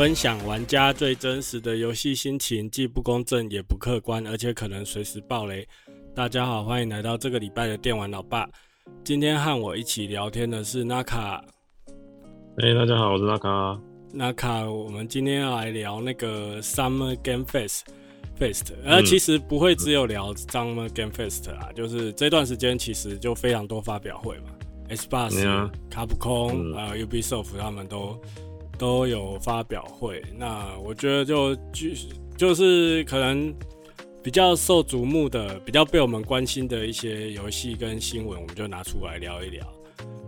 分享玩家最真实的游戏心情，既不公正也不客观，而且可能随时爆雷。大家好，欢迎来到这个礼拜的电玩老爸。今天和我一起聊天的是 Naka。哎，大家好，我是 Naka。Naka，我们今天要来聊那个 Summer Game Fest。Fest，而其实不会只有聊 Summer Game Fest 啊，就是这段时间其实就非常多发表会嘛，Xbox、卡普空啊、Ubisoft 他们都。都有发表会，那我觉得就就就是可能比较受瞩目的、比较被我们关心的一些游戏跟新闻，我们就拿出来聊一聊。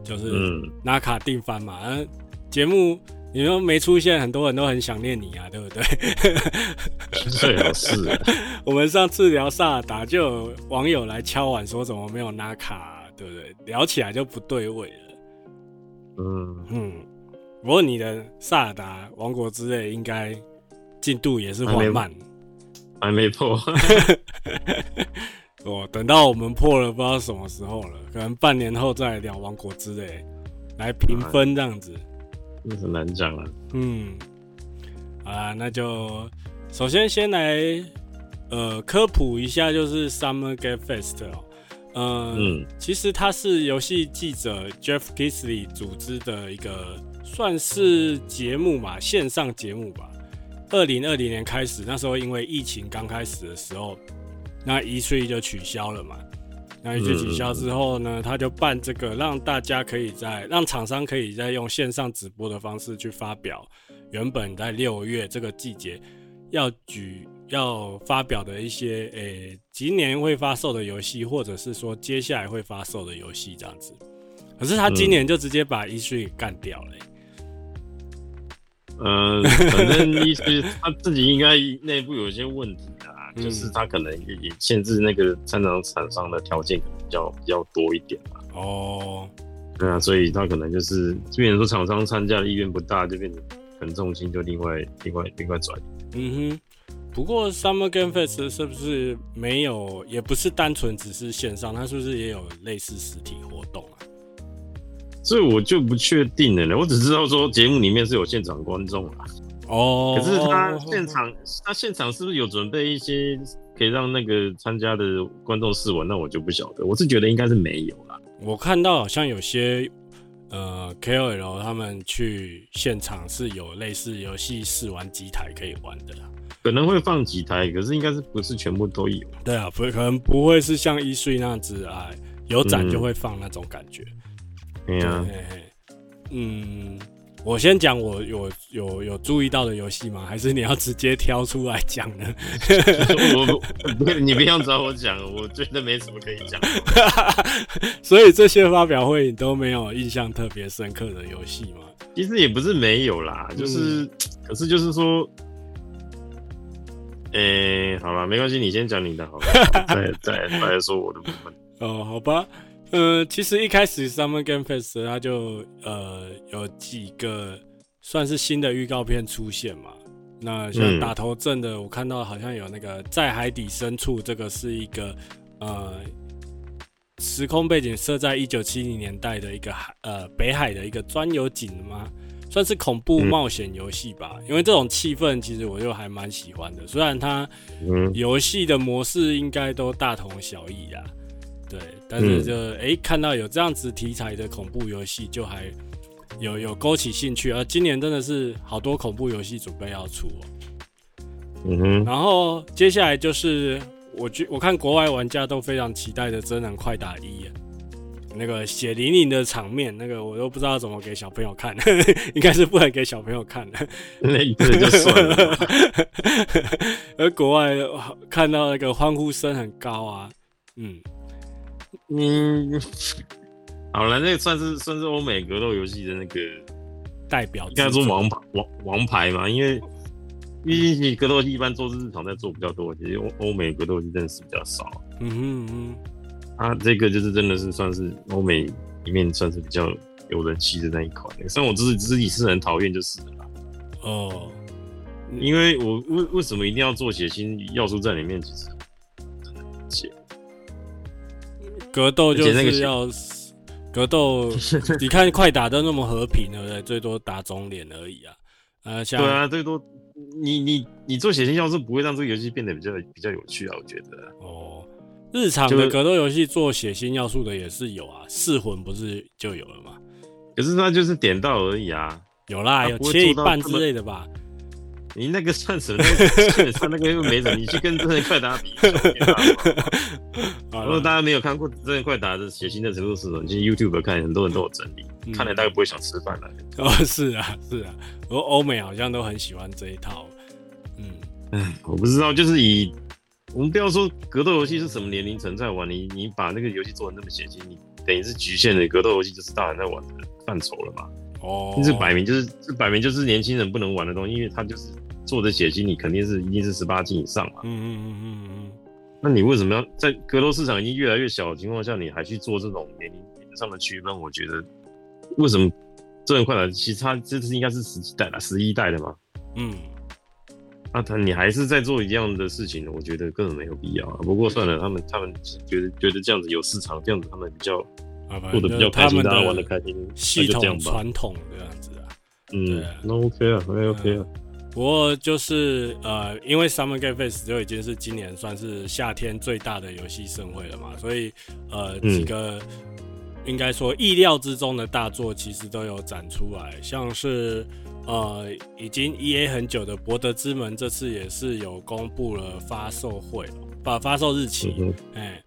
就是拿卡定番嘛，嗯，节目你说没出现，很多人都很想念你啊，对不对？最 好是。我们上次聊萨尔达，就有网友来敲碗说怎么没有拿卡，对不对？聊起来就不对味了。嗯嗯。不过你的萨尔达王国之泪应该进度也是缓慢，还没破。我，等到我们破了，不知道什么时候了，可能半年后再聊王国之泪来评分这样子。那很难讲啊。嗯，啊，那就首先先来呃科普一下，就是 Summer Game Fest 哦。呃、嗯，其实它是游戏记者 Jeff Keighley 组织的一个。算是节目嘛，线上节目吧。二零二零年开始，那时候因为疫情刚开始的时候，那一岁就取消了嘛。那一岁取消之后呢，他就办这个，让大家可以在让厂商可以在用线上直播的方式去发表原本在六月这个季节要举要发表的一些诶、今年会发售的游戏，或者是说接下来会发售的游戏这样子。可是他今年就直接把一岁干掉了、嗯，反正意思他自己应该内部有一些问题啊，嗯、就是他可能也也限制那个参展厂商的条件可能比较比较多一点嘛。哦，对啊，所以他可能就是，变成说厂商参加的意愿不大，就变成可能重心就另外另外另外转。嗯哼，不过 Summer Game Fest 是不是没有，也不是单纯只是线上，它是不是也有类似实体活动啊？所以我就不确定了，我只知道说节目里面是有现场观众啦。哦，可是他现场，他现场是不是有准备一些可以让那个参加的观众试玩？那我就不晓得。我是觉得应该是没有啦。我看到好像有些呃 KOL 他们去现场是有类似游戏试玩机台可以玩的啦，可能会放几台，可是应该是不是全部都有？对啊，不可能不会是像一岁那样子啊，有展就会放那种感觉。嗯对呀，嗯，我先讲我有有有注意到的游戏吗？还是你要直接挑出来讲呢？我，你不要找我讲，我觉得没什么可以讲。所以这些发表会你都没有印象特别深刻的游戏吗？其实也不是没有啦，就是，嗯、可是就是说，哎、欸，好了，没关系，你先讲你的好了，再再再来说我的部分。哦，好吧。呃，其实一开始 Summer Game Fest 它就呃有几个算是新的预告片出现嘛。那像打头阵的，我看到好像有那个在海底深处，这个是一个呃时空背景设在一九七零年代的一个海呃北海的一个钻油井吗？算是恐怖冒险游戏吧。因为这种气氛其实我就还蛮喜欢的，虽然它游戏的模式应该都大同小异啊。对，但是就哎、嗯欸，看到有这样子题材的恐怖游戏，就还有有勾起兴趣。而今年真的是好多恐怖游戏准备要出哦。嗯哼。然后接下来就是我觉我看国外玩家都非常期待的《真人快打一》，那个血淋淋的场面，那个我都不知道怎么给小朋友看，应该是不能给小朋友看的。那一次就算了。而国外看到那个欢呼声很高啊，嗯。嗯，好了，那个算是算是欧美格斗游戏的那个代表，应该说王牌王王牌嘛，因为毕竟格斗技一般做日常在做比较多，其实欧欧美格斗技真的是比较少。嗯哼嗯哼，啊，这个就是真的是算是欧美里面算是比较有人气的那一款。虽然我自己自己是很讨厌就是了。哦，因为我为为什么一定要做血腥要素在里面？其实真的很血。格斗就是要格斗，你看快打都那么和平，对不对？最多打肿脸而已啊。呃，像对啊，最多你你你做血腥要素不会让这个游戏变得比较比较有趣啊，我觉得。哦，日常的格斗游戏做血腥要素的也是有啊，噬魂不是就有了吗？可是它就是点到而已啊。有啦，有切一半之类的吧。你那个算什么？算那个又没什么。你去跟真人快打比。如果大家没有看过真人快打的血腥的程度是什么？你去 YouTube 看，很多人都有整理，嗯、看了大概不会想吃饭了。哦，是啊，是啊，我欧美好像都很喜欢这一套。嗯，哎，我不知道，就是以我们不要说格斗游戏是什么年龄层在玩，你你把那个游戏做的那么血腥，你等于是局限了格斗游戏就是大人在玩的范畴了嘛？哦，这摆明就是这摆明就是年轻人不能玩的东西，因为它就是。做的血腥，你肯定是一定是十八禁以上嘛。嗯嗯嗯嗯嗯。那你为什么要在格斗市场已经越来越小的情况下，你还去做这种年龄上的区分？我觉得为什么这人快打，其实它这是应该是十几代了，十一代的嘛。嗯。那他你还是在做一样的事情，我觉得根本没有必要啊。不过算了，他们他们觉得觉得这样子有市场，这样子他们比较过得比较开心，大家玩的开心，系统传统这样子啊。嗯，那 OK 啊，那 OK 啊。不过就是呃，因为 Summer Game Fest 就已经是今年算是夏天最大的游戏盛会了嘛，所以呃几个应该说意料之中的大作其实都有展出来，像是呃已经 EA 很久的《博德之门》这次也是有公布了发售会，把发售日期，哎，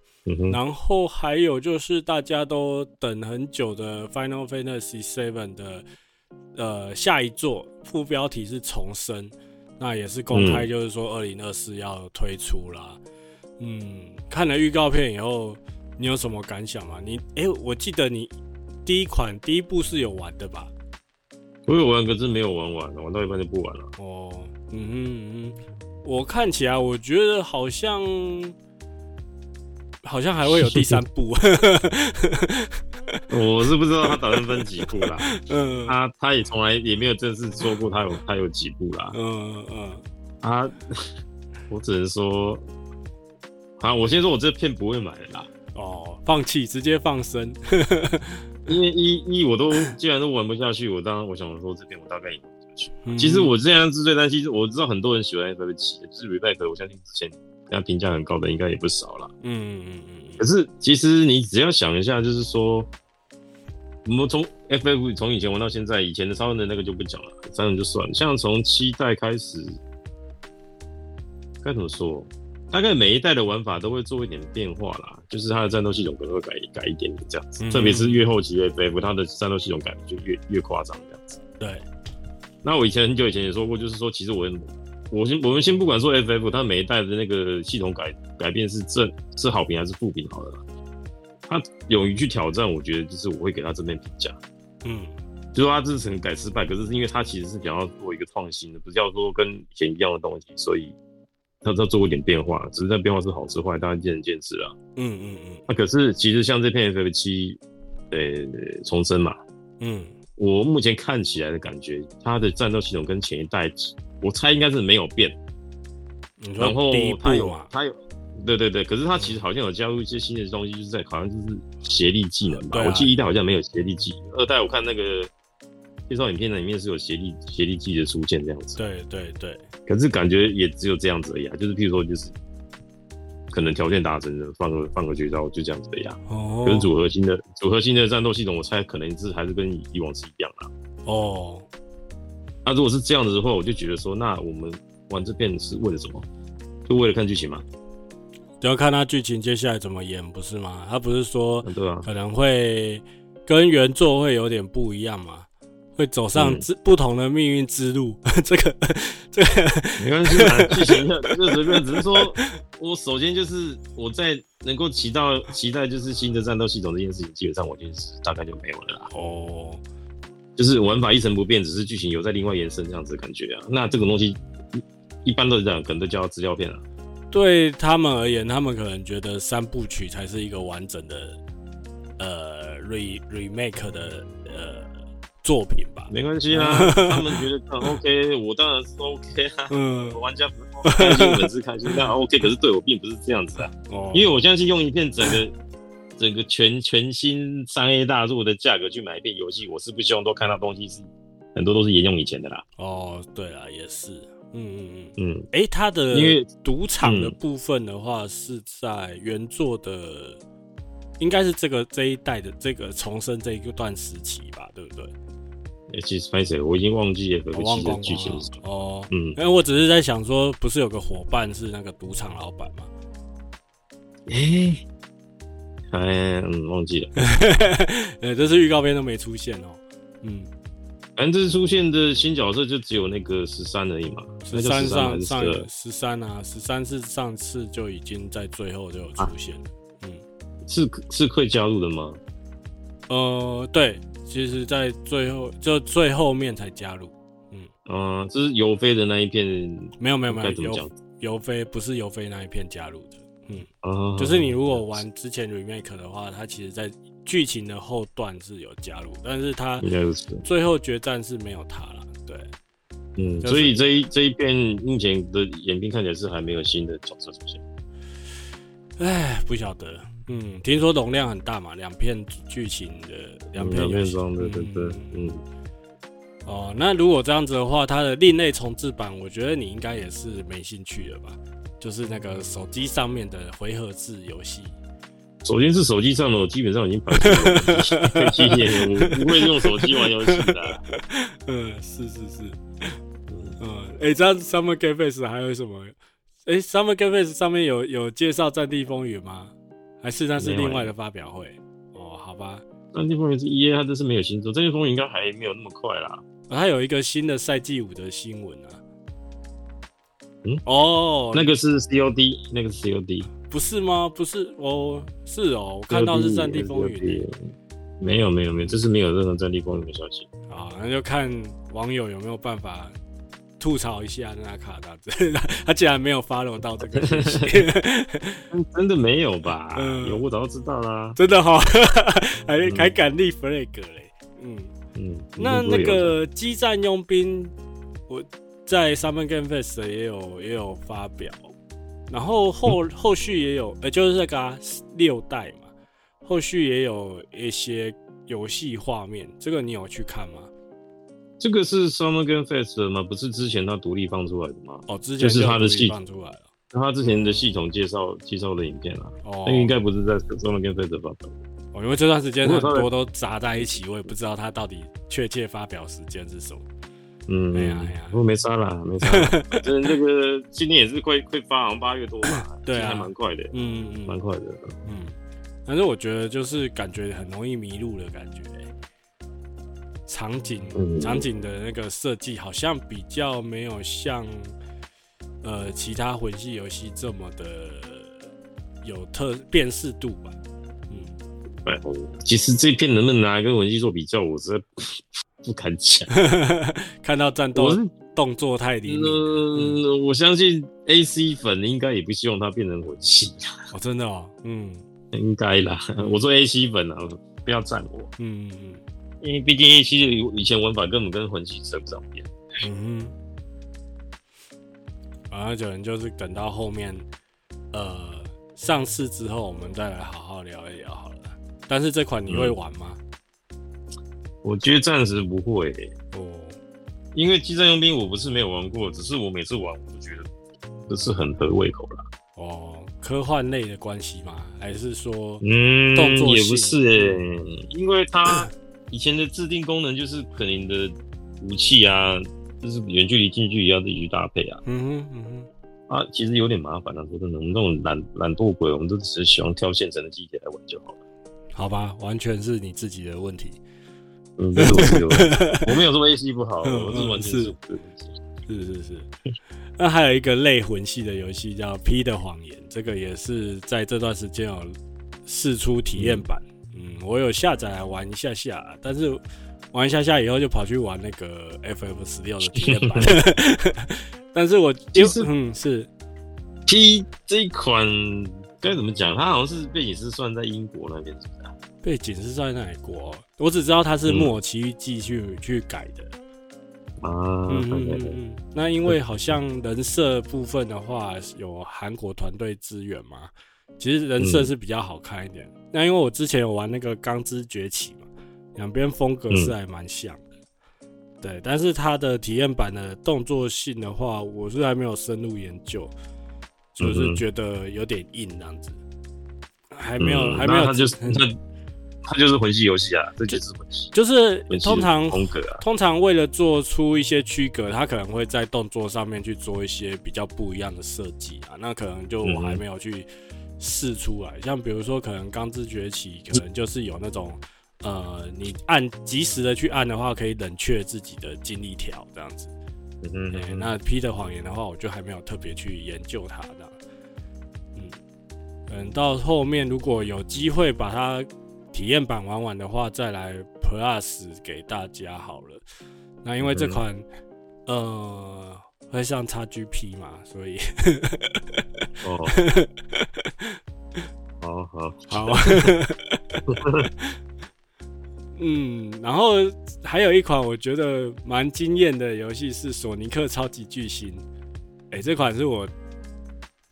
然后还有就是大家都等很久的 Final Fantasy Seven 的。呃，下一座副标题是重生，那也是公开，就是说二零二四要推出啦。嗯，嗯，看了预告片以后，你有什么感想吗？你哎、欸，我记得你第一款第一部是有玩的吧？我有玩，可是没有玩完，玩到一半就不玩了。哦，嗯嗯嗯，我看起来我觉得好像好像还会有第三部。我是不知道他打算分几部啦，嗯，他他也从来也没有正式说过他有他有几部啦，嗯嗯，他我只能说，啊，我先说我这片不会买的啦，哦，放弃直接放生，因为一一我都既然都玩不下去，我当然我想说这片我大概也玩不下去。嗯、其实我这样是最担心，我知道很多人喜欢 FF7，就是 Rebirth，我相信之前大家评价很高的应该也不少啦。嗯嗯嗯。可是，其实你只要想一下，就是说，我们从 FF 从以前玩到现在，以前的超人的那个就不讲了，三人就算了。像从七代开始，该怎么说？大概每一代的玩法都会做一点变化啦，就是它的战斗系统可能会改改一点点这样子。特别是越后期 FF，它的战斗系统改的就越越夸张这样子。对。那我以前很久以前也说过，就是说，其实我。我先，我们先不管说 FF 它每一代的那个系统改改变是正是好评还是负评好了，他勇于去挑战，我觉得就是我会给他正面评价。嗯，就说他这次改失败，可是是因为他其实是想要做一个创新的，不是要说跟以前一样的东西，所以他他做一点变化，只是那变化是好是坏，大家见仁见智啊。嗯嗯嗯。那可是其实像这片 FF 七，呃，重生嘛，嗯，我目前看起来的感觉，它的战斗系统跟前一代。我猜应该是没有变，然后他有啊，他有，对对对，可是他其实好像有加入一些新的东西，就是在好像就是协力技能吧。我记得一代好像没有协力技，二代我看那个介绍影片的里面是有协力协力技的出现这样子。对对对，可是感觉也只有这样子而已啊，就是譬如说就是可能条件达成的放个放个绝招就这样子的呀。哦，跟组合新的组合新的战斗系统，我猜可能是还是跟以往是一样的。哦。那、啊、如果是这样子的话，我就觉得说，那我们玩这片是为了什么？就为了看剧情吗？就要看他剧情接下来怎么演，不是吗？他不是说，对啊，可能会跟原作会有点不一样嘛，会走上之、嗯、不同的命运之路。这个，这个没关系嘛，剧情就随便，只是说我首先就是我在能够期待期待就是新的战斗系统这件事情，基本上我就是大概就没有了啦。哦。就是玩法一成不变，只是剧情有在另外延伸这样子的感觉啊。那这种东西一般都是这样，可能都叫资料片啊。对他们而言，他们可能觉得三部曲才是一个完整的呃 re remake 的呃作品吧。没关系啊，他们觉得很 OK，我当然是 OK 啊。嗯，玩家开心，粉丝开心，那 OK。可是对我并不是这样子啊。哦。因为我相信用一片整个。整个全 全新三 A 大作的价格去买一遍游戏，我是不希望都看到东西是很多都是沿用以前的啦。哦，对了，也是，嗯嗯嗯嗯。哎、欸，它的因为赌场的部分的话，是在原作的，嗯、应该是这个这一代的这个重生这一段时期吧，对不对？哎、欸，其实拍谁，我已经忘记了这个剧情哦。嗯，因为我只是在想说，不是有个伙伴是那个赌场老板吗？哎、欸。哎，嗯，忘记了。呃，这次预告片都没出现哦。嗯，反正这次出现的新角色就只有那个十三而已嘛。十三上上十三啊，十三是上次就已经在最后就有出现了。啊、嗯，是是可以加入的吗？呃，对，其实，在最后就最后面才加入。嗯，啊、呃，这是尤菲的那一片，没有没有没有，怎么讲？尤菲不是尤菲那一片加入的。嗯，哦，就是你如果玩之前 remake 的话，它其实在剧情的后段是有加入，但是它最后决战是没有它了。对，嗯，所以这一这一片目前的演兵看起来是还没有新的角色出现。哎，不晓得，嗯，听说容量很大嘛，两片剧情的两片游戏，对对对，嗯。哦，那如果这样子的话，它的另类重置版，我觉得你应该也是没兴趣的吧？就是那个手机上面的回合制游戏。首先是手机上的，我基本上已经排除了。可以七年，我不会用手机玩游戏的。嗯，是是是。嗯，哎、欸，这样 Summer Game Fest 还有什么？哎、欸、，Summer Game Fest 上面有有介绍《战地风云》吗？还是那是另外的发表会？哦，好吧。《战地风云》是 EA，它这是没有新作，《战地风云》应该还没有那么快啦。它、啊、有一个新的赛季五的新闻啊。嗯哦，那个是 COD，那个是 COD，不是吗？不是哦，是哦，我看到是《战地风云》。没有没有没有，这是没有任何《战地风云》的消息。啊，那就看网友有没有办法吐槽一下那卡达子，他竟然没有 follow 到这个信息，真的没有吧？嗯、有我早就知道啦。真的哈、哦，还、嗯、还敢立 flag 嘞？嗯嗯，那那个激战佣兵，我。在 Summer Game Fest 也有也有发表，然后后后续也有，呃，就是那个、啊、六代嘛，后续也有一些游戏画面，这个你有去看吗？这个是 Summer Game Fest 的吗？不是之前他独立放出来的吗？哦，之前就是他的系统放出来了，他之前的系统介绍介绍的影片啊，哦，那应该不是在 Summer Game Fest 发表的。哦，因为这段时间很多都砸在一起，我也不知道他到底确切发表时间是什么。嗯，哎呀哎呀，不过没差啦，没差。反正那个今天也是快 快发，好像八月多吧，对啊，还蛮快的，嗯嗯，蛮快的，嗯。反正我觉得就是感觉很容易迷路的感觉，场景场景的那个设计好像比较没有像呃其他魂系游戏这么的有特辨识度吧。嗯，其实这片能不能拿来跟魂系做比较，我是。不敢讲，看到战斗动作太厉害。嗯，我相信 AC 粉应该也不希望它变成魂系。哦，真的哦，嗯，应该啦。我说 AC 粉啊，不要赞我。嗯嗯嗯，因为毕竟 AC 的以前玩法根本跟魂系扯不上边。嗯哼。啊，那可能就是等到后面，呃，上市之后，我们再来好好聊一聊好了。但是这款你会玩吗？嗯我觉得暂时不会哦，因为机战佣兵我不是没有玩过，只是我每次玩我都觉得不是很合胃口啦。哦，科幻类的关系吗？还是说嗯，动作也不是诶、欸，因为它 以前的制定功能就是可能你的武器啊，就是远距离、近距离要自己去搭配啊。嗯哼嗯哼，啊，其实有点麻烦啊，说真的，我们这种懒懒惰鬼，我们都只是喜欢挑现成的机体来玩就好了。好吧，完全是你自己的问题。嗯，这是我的问题。我没有说 AC 不好，我是完全是是是是。那还有一个类魂系的游戏叫《P 的谎言》，这个也是在这段时间有试出体验版。嗯，我有下载来玩一下下，但是玩一下下以后就跑去玩那个 FF 十六的体验版。但是我其实嗯是 P 这一款该怎么讲？它好像是背景是算在英国那边？背景是在哪国？我只知道它是木偶奇遇记去、嗯、去改的啊。嗯嗯嗯嗯。那因为好像人设部分的话，有韩国团队支援嘛，其实人设是比较好看一点。嗯、那因为我之前有玩那个《钢之崛起》嘛，两边风格是还蛮像的，嗯、对，但是它的体验版的动作性的话，我是还没有深入研究，就是觉得有点硬这样子，还没有，嗯、还没有，它就是那它就是魂系游戏啊，这就是魂系，就是通常风格啊，通常为了做出一些区隔，它可能会在动作上面去做一些比较不一样的设计啊，那可能就我还没有去试出来，嗯、像比如说可能钢之崛起，可能就是有那种。呃，你按及时的去按的话，可以冷却自己的精力条这样子。嗯那 P 的谎言的话，我就还没有特别去研究它的。嗯，等到后面如果有机会把它体验版玩完的话，再来 Plus 给大家好了。那因为这款、嗯、呃会上 XGP 嘛，所以哦，好 好好。嗯，然后还有一款我觉得蛮惊艳的游戏是《索尼克超级巨星》。哎，这款是我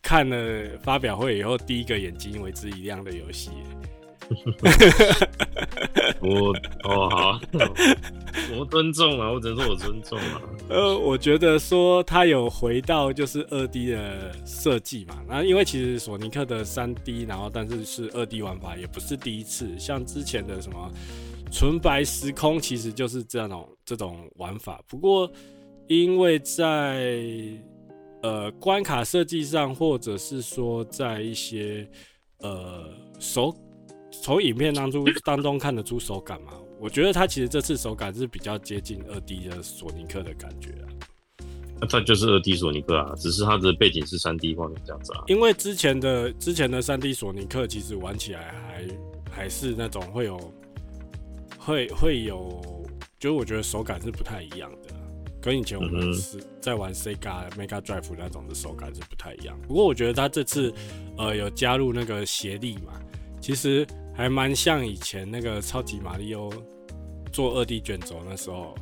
看了发表会以后第一个眼睛为之一亮的游戏。我哦好，我尊重啊，我只能说我尊重啊。呃，我觉得说它有回到就是二 D 的设计嘛，那因为其实索尼克的三 D，然后但是是二 D 玩法也不是第一次，像之前的什么。纯白时空其实就是这种这种玩法，不过因为在呃关卡设计上，或者是说在一些呃手从影片当中当中看得出手感嘛，我觉得它其实这次手感是比较接近二 D 的索尼克的感觉啊。那它就是二 D 索尼克啊，只是它的背景是三 D 画面这样子啊。因为之前的之前的三 D 索尼克其实玩起来还还是那种会有。会会有，就我觉得手感是不太一样的，跟以前我们是在玩 Sega Mega Drive 那种的手感是不太一样。不过我觉得它这次呃有加入那个协力嘛，其实还蛮像以前那个超级马里奥做二 D 卷轴那时候，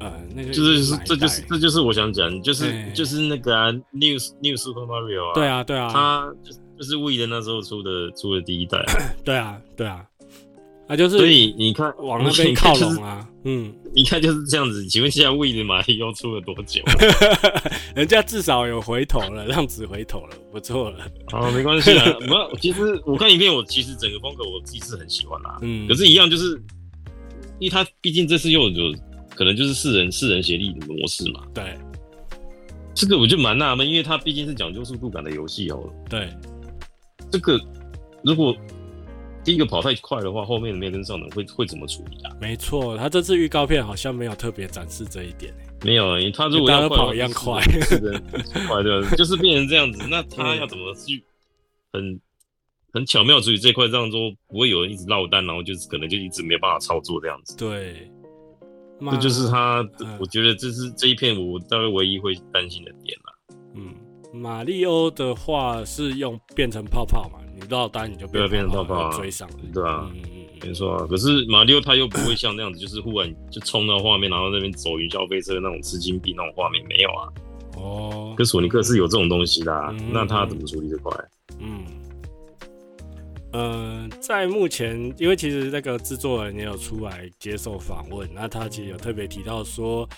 呃，那个就是这就是这就是我想讲，就是就是那个啊，New New Super Mario 啊，对啊对啊，他就就是 Wii 的那时候出的出的第一代，对啊对啊。啊，就是所以你看往那边靠拢啊，嗯，一看就是这样子。请问现在 Wii 的马里奥出了多久？人家至少有回头了，让子回头了，不错了。哦，没关系啊。不，其实我看影片，我其实整个风格我自己是很喜欢啦。嗯，可是，一样就是，因为他毕竟这次又有可能就是四人四人协力的模式嘛。对，这个我就蛮纳闷，因为他毕竟是讲究速度感的游戏哦。对，这个如果。第一个跑太快的话，后面没跟上的会会怎么处理啊？没错，他这次预告片好像没有特别展示这一点。没有，他如果要跑一样快，是的，快对？就是变成这样子，那他要怎么去很很巧妙处理这块，这样说不会有人一直落单，然后就是可能就一直没办法操作这样子。对，这就是他，我觉得这是这一片我大概唯一会担心的点了。嗯，马里欧的话是用变成泡泡嘛？你落单你就不要变成泡泡追上了，对啊？嗯嗯，没错啊。可是马里奥他又不会像那样子，就是忽然就冲到画面，然后那边走云霄飞车那种吃金币那种画面没有啊。哦，可索尼克是有这种东西的，啊，那他怎么处理这块？嗯，呃，在目前，因为其实那个制作人也有出来接受访问，那他其实有特别提到说，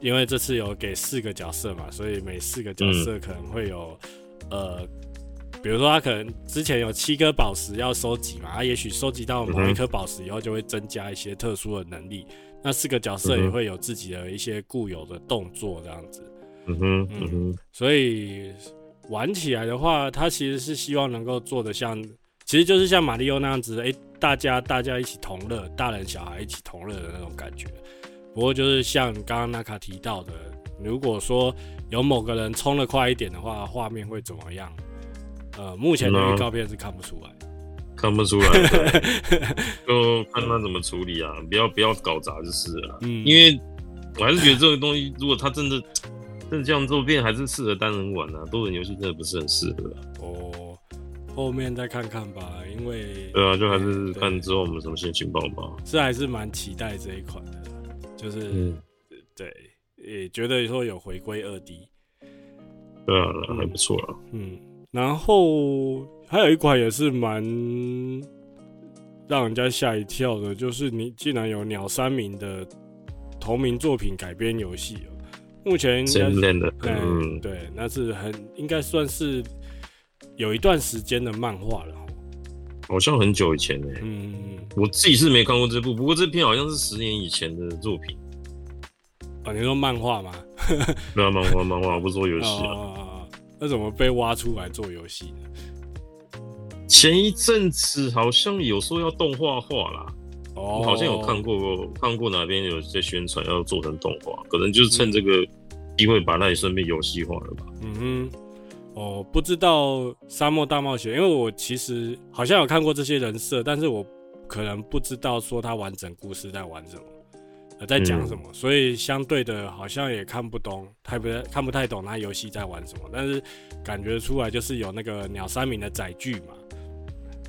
因为这次有给四个角色嘛，所以每四个角色可能会有呃。比如说，他可能之前有七颗宝石要收集嘛，他也许收集到某一颗宝石以后，就会增加一些特殊的能力。那四个角色也会有自己的一些固有的动作，这样子。嗯哼，嗯哼。所以玩起来的话，他其实是希望能够做的像，其实就是像马里奥那样子，哎，大家大家一起同乐，大人小孩一起同乐的那种感觉。不过就是像刚刚纳卡提到的，如果说有某个人冲的快一点的话，画面会怎么样？呃，目前的预告片是看不出来，看不出来，就看他怎么处理啊！不要不要搞砸就是了，嗯，因为我还是觉得这个东西，如果他真的真的这样做，变还是适合单人玩啊，多人游戏真的不是很适合。哦，后面再看看吧，因为对啊，就还是看之后我们什么心情报吧。是还是蛮期待这一款的，就是、嗯、对，也觉得说有回归二 D，对啊，还不错啊，嗯。然后还有一款也是蛮让人家吓一跳的，就是你竟然有鸟山明的同名作品改编游戏哦。目前应该是的，嗯，对，那是很应该算是有一段时间的漫画了。好像很久以前呢。嗯，我自己是没看过这部，不过这篇好像是十年以前的作品。啊，你说漫画吗？没有漫画，漫画 不是做游戏啊。那怎么被挖出来做游戏呢？前一阵子好像有说要动画化啦，哦，我好像有看过，看过哪边有在宣传要做成动画，可能就是趁这个机会把那里顺便游戏化了吧。嗯哼，哦，不知道沙漠大冒险，因为我其实好像有看过这些人设，但是我可能不知道说他完整故事在玩什么，呃，在讲什么，嗯，所以相对的好像也看不懂，太不看不太懂他游戏在玩什么，但是感觉出来就是有那个鸟山明的载具嘛。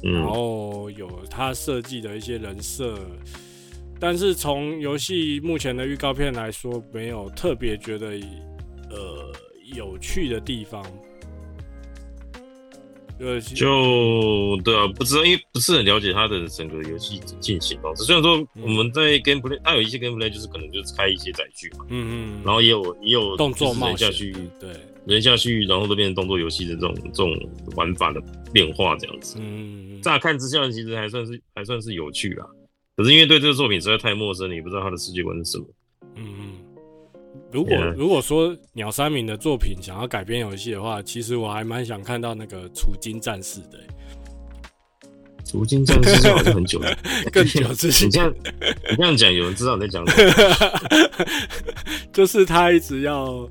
然后有他设计的一些人设，但是从游戏目前的预告片来说，没有特别觉得呃有趣的地方。呃，就对啊，不知道，因为不是很了解他的整个游戏进行方式。虽然说我们在 gameplay，他有一些 gameplay 就是可能就是开一些载具嘛，嗯嗯，然后也有也有动作冒下去，对。人下去，然后都变成动作游戏的这种这种玩法的变化，这样子。嗯，乍看之下其实还算是还算是有趣啦。可是因为对这个作品实在太陌生，你不知道他的世界观是什么。嗯嗯。如果.如果说鸟山明的作品想要改编游戏的话，其实我还蛮想看到那个除金战士的。除金战士好像很久了，更久之前。你这样你这样讲，有人知道你在讲什么？就是他一直要。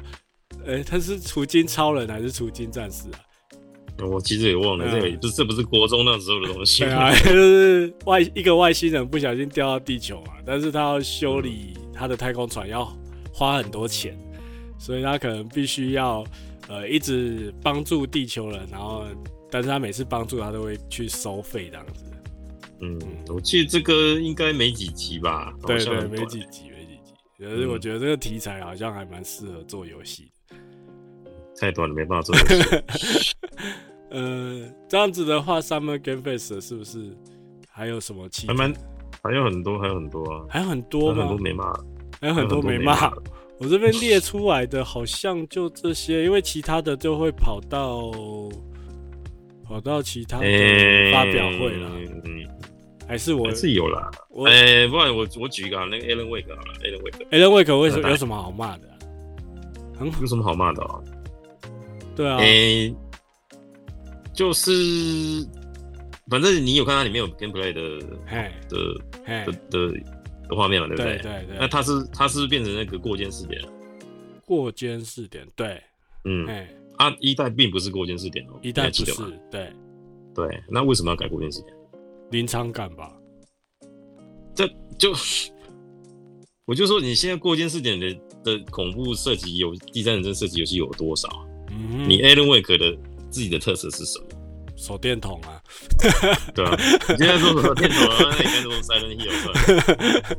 哎、欸，他是除金超人还是除金战士啊？我其实也忘了，嗯、这个不是这不是国中那时候的东西。对啊，就是外一个外星人不小心掉到地球嘛，但是他要修理他的太空船要花很多钱，所以他可能必须要呃一直帮助地球人，然后但是他每次帮助他都会去收费这样子。嗯，我记得这个应该没几集吧？对，对对，没几集没几集。可 是我觉得这个题材好像还蛮适合做游戏。太短了，没办法做游戏。呃，这样子的话，Summer Game Fest 是不是还有什么期？还蛮，还有很多，还有很多啊，还有很多，很多没骂，还有很多没骂。我这边列出来的好像就这些，因为其他的就会跑到跑到其他的发表会了。嗯，还是我还是有啦。哎，不然我我举一个啊，那个 Alan Wake 好了，Alan Wake，Alan Wake 为什么有什么好骂的？很好，有什么好骂的啊？对啊，诶、欸，就是反正你有看到里面有 gameplay 的，嘿的嘿的的的画面嘛，对不对？对对对。那它是它是变成那个过肩试点了，过肩试点，对，嗯，哎啊，一代并不是过肩试点哦，一代不是，对对。那为什么要改过肩试点？临场感吧。这就我就说，你现在过肩试点的的恐怖设计有第三人称设计游戏有多少？你 Alan Wake 的自己的特色是什么？手电筒啊，对啊，你现在说手电筒啊，那你该说 Silent Hill 算。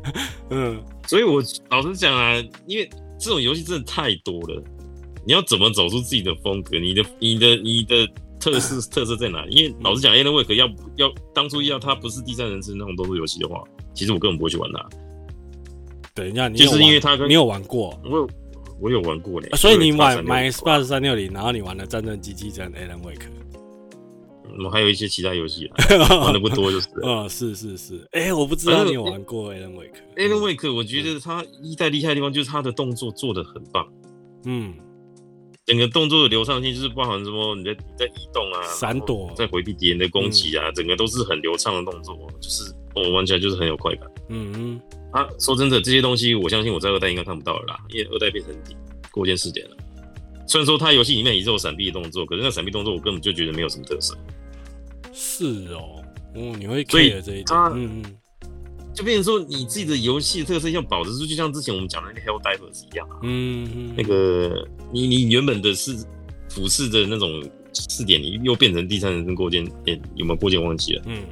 嗯，所以我老实讲啊，因为这种游戏真的太多了，你要怎么走出自己的风格？你的、你的、你的特色 特色在哪里？因为老实讲，Alan Wake 要要当初要它不是第三人称那种动作游戏的话，其实我根本不会去玩它。等一下，就是因为他跟你有玩过。我有玩过嘞，所以你买买 Xbox 三六零，然后你玩了《战争机器人》Alan Wake，我们还有一些其他游戏 玩的不多，就是。啊，是是是，哎，我不知道你有玩过 Alan Wake。Alan Wake，我觉得他一代厉害的地方就是他的动作做的很棒。嗯，整个动作的流畅性就是包含什么，你在你在移动啊，闪躲，在回避敌人的攻击啊，整个都是很流畅的动作，就是我玩起来就是很有快感。嗯嗯。啊，说真的，这些东西我相信我在二代应该看不到了啦，因为二代变成过肩试点了。虽然说它游戏里面也是有闪避的动作，可是那闪避动作我根本就觉得没有什么特色。是哦，哦，你会 care 这一点，嗯嗯，就变成说你自己的游戏特色要保持住，就像之前我们讲的那个 Helldivers 一样啊，嗯嗯，那个你你原本的是俯视的那种视点，你又变成第三人称过肩，欸，有没有过肩忘记了？嗯。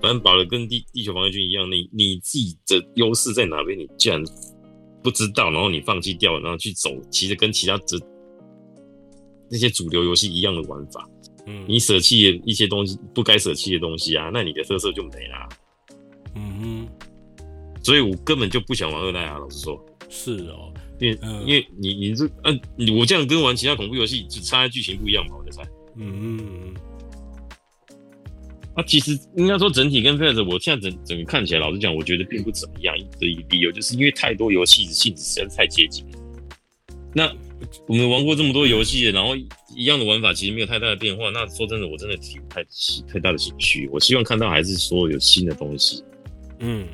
反正保了跟地地球防卫军一样，你你自己的优势在哪边？你竟然不知道，然后你放弃掉，然后去走，其实跟其他这那些主流游戏一样的玩法。嗯，你舍弃一些东西，不该舍弃的东西啊，那你的特色就没了。嗯哼，所以我根本就不想玩二代啊，老实说。是哦，因为、嗯、因为你你这嗯、啊，我这样跟玩其他恐怖游戏只差在剧情不一样嘛，我在猜。嗯嗯嗯。啊，其实应该说整体跟 Fate，我现在整整个看起来，老实讲，我觉得并不怎么样的一个理由，就是因为太多游戏的性质实在是太接近。那我们玩过这么多游戏，然后一样的玩法其实没有太大的变化。那说真的，我真的提不太起太大的兴趣。我希望看到还是说有新的东西。嗯。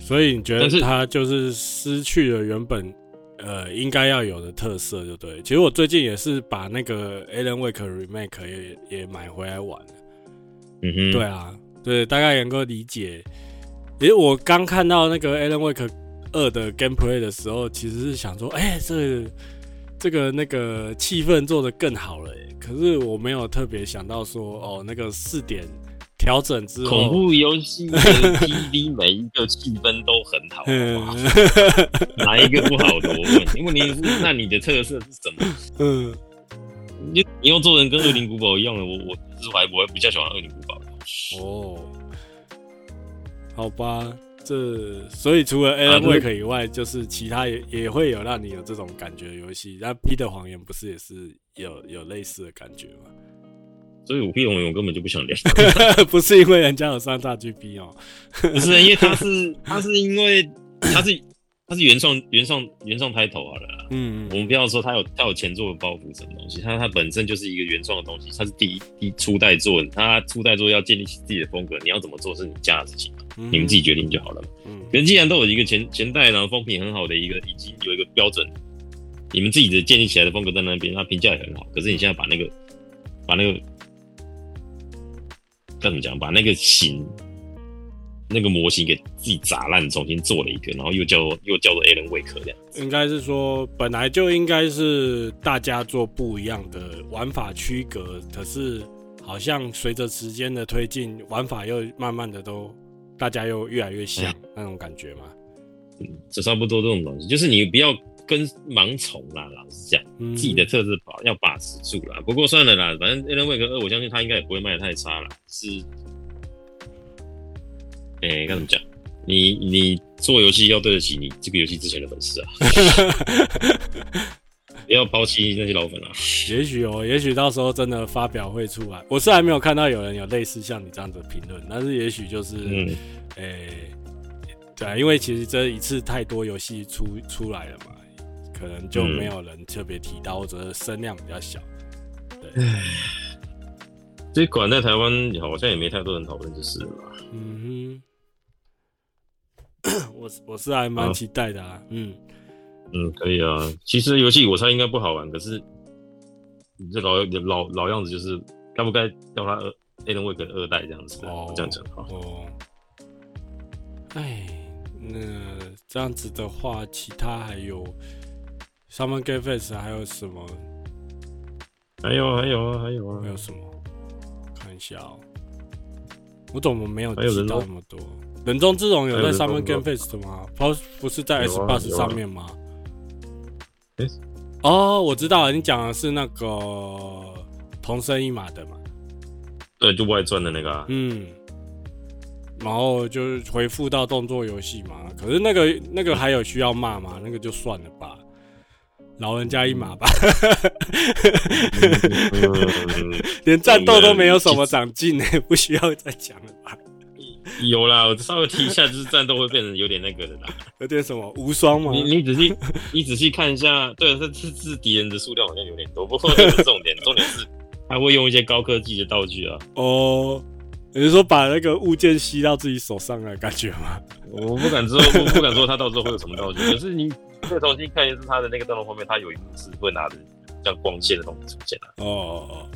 所以你觉得它就是失去了原本呃应该要有的特色，就对。其实我最近也是把那个 Alan Wake Remake 也也买回来玩了。嗯哼。对啊，对，大概能够理解。其实我刚看到那个 Alan Wake 二的 Gameplay 的时候，其实是想说，哎、欸，这这个那个气氛做得更好了。可是我没有特别想到说，哦，那个四点。调整之后，恐怖游戏的 PV 每一个气氛都很好，哪一个不好的？我问，因为你是那你的特色是什么？嗯，你你要做人跟恶灵古堡一样的，我我是还我还比较喜欢恶灵古堡。哦，好吧，这所以除了 Alan Wake 以外，就是其他也也会有让你有这种感觉的游戏。那《P 的谎言》不是也是有有类似的感觉吗？所以我 P 红我根本就不想聊，不是因为人家有三大 GP 哦，不是，因为他是他是因为他是他是原创原创原创 title 好了啦，嗯，我们不要说他有他有前作的包袱什么东西，他他本身就是一个原创的东西，他是第一第一初代作，他初代作要建立起自己的风格，你要怎么做是你家的事情，嗯、你们自己决定就好了。嗯，可是既然都有一个前前代然后风评很好的一个已经有一个标准，你们自己的建立起来的风格在那边，他评价也很好，可是你现在把那个把那个。怎么讲？把那个型、那个模型给自己砸烂，重新做了一个，然后又叫又叫做 Alan Wake 这样。应该是说，本来就应该是大家做不一样的玩法区隔，可是好像随着时间的推进，玩法又慢慢的都大家又越来越像、嗯、那种感觉嘛。嗯，这差不多这种东西，就是你不要。跟盲从啦，老实讲，嗯、自己的特质把要把持住啦。不过算了啦，反正 Alan Wake 二，我相信他应该也不会卖的太差啦。是，哎、欸，该怎么讲？你你做游戏要对得起你这个游戏之前的粉丝啊，不要抛弃那些老粉啊。也许哦，也许到时候真的发表会出来。我是还没有看到有人有类似像你这样的评论，但是也许就是，嗯，诶、欸，对啊，因为其实这一次太多游戏出出来了嘛。可能就没有人特别提到，或者声量比较小。对，这款在台湾好像也没太多人讨论，就是了。嗯哼，我我是还蛮期待的啊。嗯嗯，可以啊。其实游戏我猜应该不好玩，可是你这老老老样子，就是该不该叫他二 Alan Wake 二代这样子？哦，这样讲哈。哦。哎，那这样子的话，其他还有。Summer Game Fest 还有什么？还有还有啊，还有啊，还有什么？看一下哦、喔，我怎么没有知道那么多？人中之龙有在 Summer Game Fest 吗？不不是在 Xbox 上面吗？哦、，oh, 我知道了，你讲的是那个同生一马的嘛？对，就外传的那个、啊。嗯，然后就是回复到动作游戏嘛。可是那个那个还有需要骂吗？那个就算了吧。老人家一马吧，连战斗都没有什么长进呢，不需要再讲了吧？有啦，我稍微提一下，就是战斗会变成有点那个的啦，有点什么无双吗？你你仔细 你仔细看一下，对，这这是敌人的数量好像有点多，不过这是重点，重点是还会用一些高科技的道具啊。哦，你是说把那个物件吸到自己手上的感觉吗？我不敢说，我不敢说他到时候会有什么道具，可是你。再重新看一次他的那个战斗画面，他有一幕是会拿着像光线的东西出现来。哦哦哦，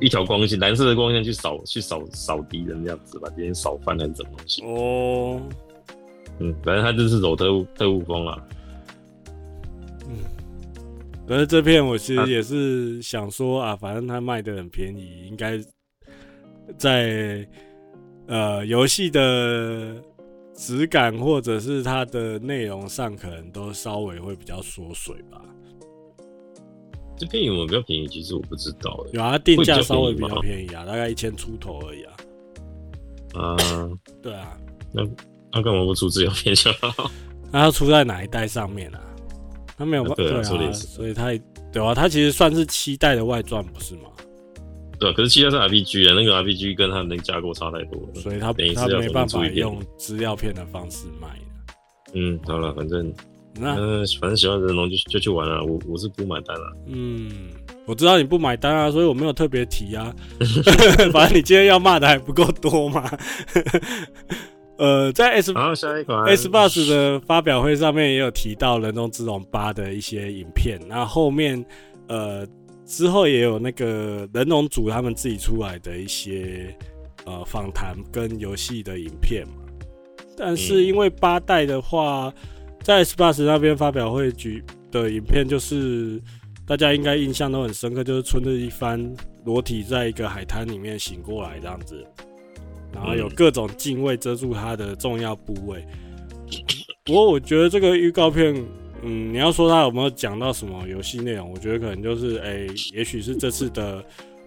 一条光线，蓝色的光线去扫去扫扫敌人这样子，吧敌人扫翻还是什么东西？哦，嗯，反正他就是走特务特务风啊。嗯，可是这片我其实也是想说啊，反正他卖的很便宜，应该在呃游戏的。质感或者是它的内容上，可能都稍微会比较缩水吧。这片有没有比较便宜？其实我不知道。有啊，定价稍微比较便宜啊，大概一千出头而已啊。啊，对啊。那那干嘛不出资料片？那要出在哪一代上面啊？他没有办法，对啊，所以它对啊，他其实算是七代的外传，不是吗？对啊，可是七代是 RPG 啊，那个 RPG 跟它的那个架构差太多了，所以他他没办法用资料片的方式卖。嗯，好了，反正那反正喜欢人龙就就去玩了，我我是不买单了。嗯，我知道你不买单啊，所以我没有特别提啊。反正你今天要骂的还不够多嘛。呃，在 S 好下一款 Xbox 的发表会上面也有提到《人中之龙八》的一些影片，那后面呃之后也有那个人龙组他们自己出来的一些呃访谈跟游戏的影片嘛。但是因为八代的话，在 s p a s 那边发表会举的影片，就是大家应该印象都很深刻，就是春日一番裸体在一个海滩里面醒过来这样子。然后有各种敬畏遮住他的重要部位。不过我觉得这个预告片，嗯，你要说他有没有讲到什么游戏内容，我觉得可能就是，哎，也许是这次的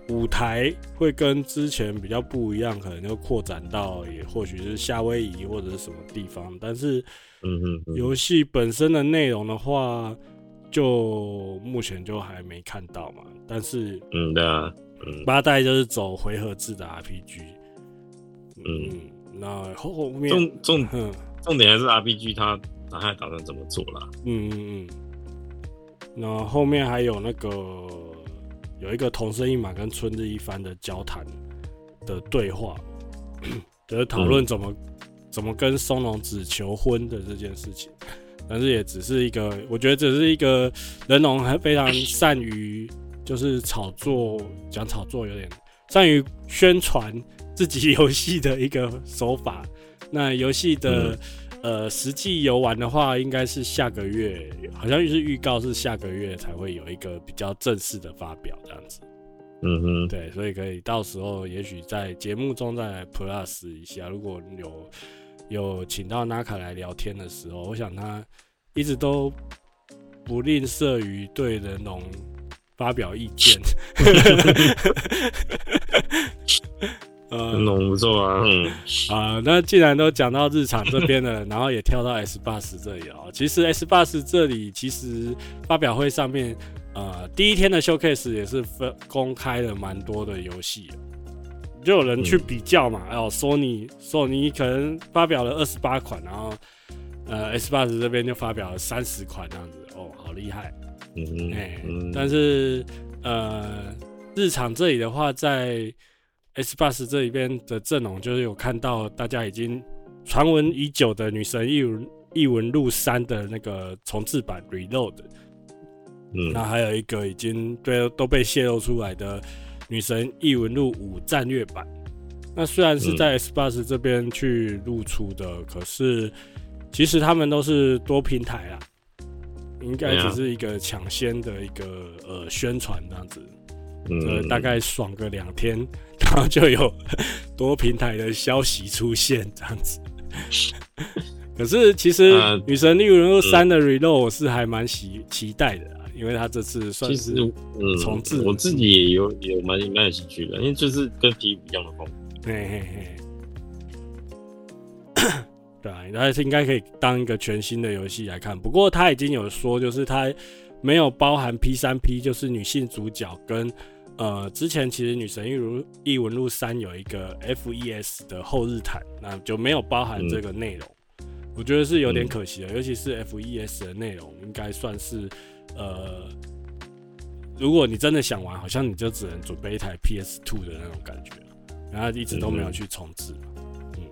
舞台会跟之前比较不一样，可能就扩展到也或许是夏威夷或者是什么地方。但是，嗯嗯，游戏本身的内容的话，就目前就还没看到嘛。但是，嗯，对啊，嗯，八代就是走回合制的 RPG。嗯，那后面重重 重点还是 RPG，他他还打算怎么做啦？嗯嗯嗯。那后面还有那个有一个同生一马跟春日一番的交谈的对话，就是讨论怎么、嗯、怎么跟松隆子求婚的这件事情。但是也只是一个，我觉得只是一个人龙还非常善于就是炒作，讲炒作有点善于宣传。自己游戏的一个手法，那游戏的、嗯、呃实际游玩的话，应该是下个月，好像是预告是下个月才会有一个比较正式的发表这样子。嗯哼，对，所以可以到时候也许在节目中再来 plus 一下。如果有有请到 Naka 来聊天的时候，我想他一直都不吝啬于对人龙发表意见。嗯，不错啊。嗯啊，那既然都讲到日常这边了，然后也跳到 S bus 这里哦。其实 S bus 这里其实发表会上面，呃，第一天的 Showcase 也是分公开了蛮多的游戏，就有人去比较嘛。哦，Sony Sony 可能发表了二十八款，然后呃 S bus 这边就发表了三十款这样子。哦，好厉害。嗯哎，但是呃，日常这里的话，在 Xbox 这里边的阵容就是有看到大家已经传闻已久的《女神异闻异闻录三》的那个重置版 Reload，嗯，那还有一个已经对都被泄露出来的《女神异闻录五战略版》。那虽然是在 S Bus 这边去露出的，嗯、可是其实他们都是多平台啦，应该只是一个抢先的一个呃宣传这样子。嗯，大概爽个两天，然后就有 多平台的消息出现这样子。可是其实《女神异闻录三》的 Reload 我是还蛮期期待的，因为它这次算是重置，我自己也有也蛮蛮有兴趣的，因为就是跟 P 五一样的风格。嘿嘿嘿，对啊，那是应该可以当一个全新的游戏来看。不过他已经有说，就是他没有包含 P 三 P，就是女性主角跟。呃，之前其实《女神异闻异闻录三》有一个 FES 的后日谈，那就没有包含这个内容，嗯，我觉得是有点可惜的，嗯，尤其是 FES 的内容，应该算是呃，如果你真的想玩，好像你就只能准备一台 PS Two 的那种感觉，然后一直都没有去重置，嗯，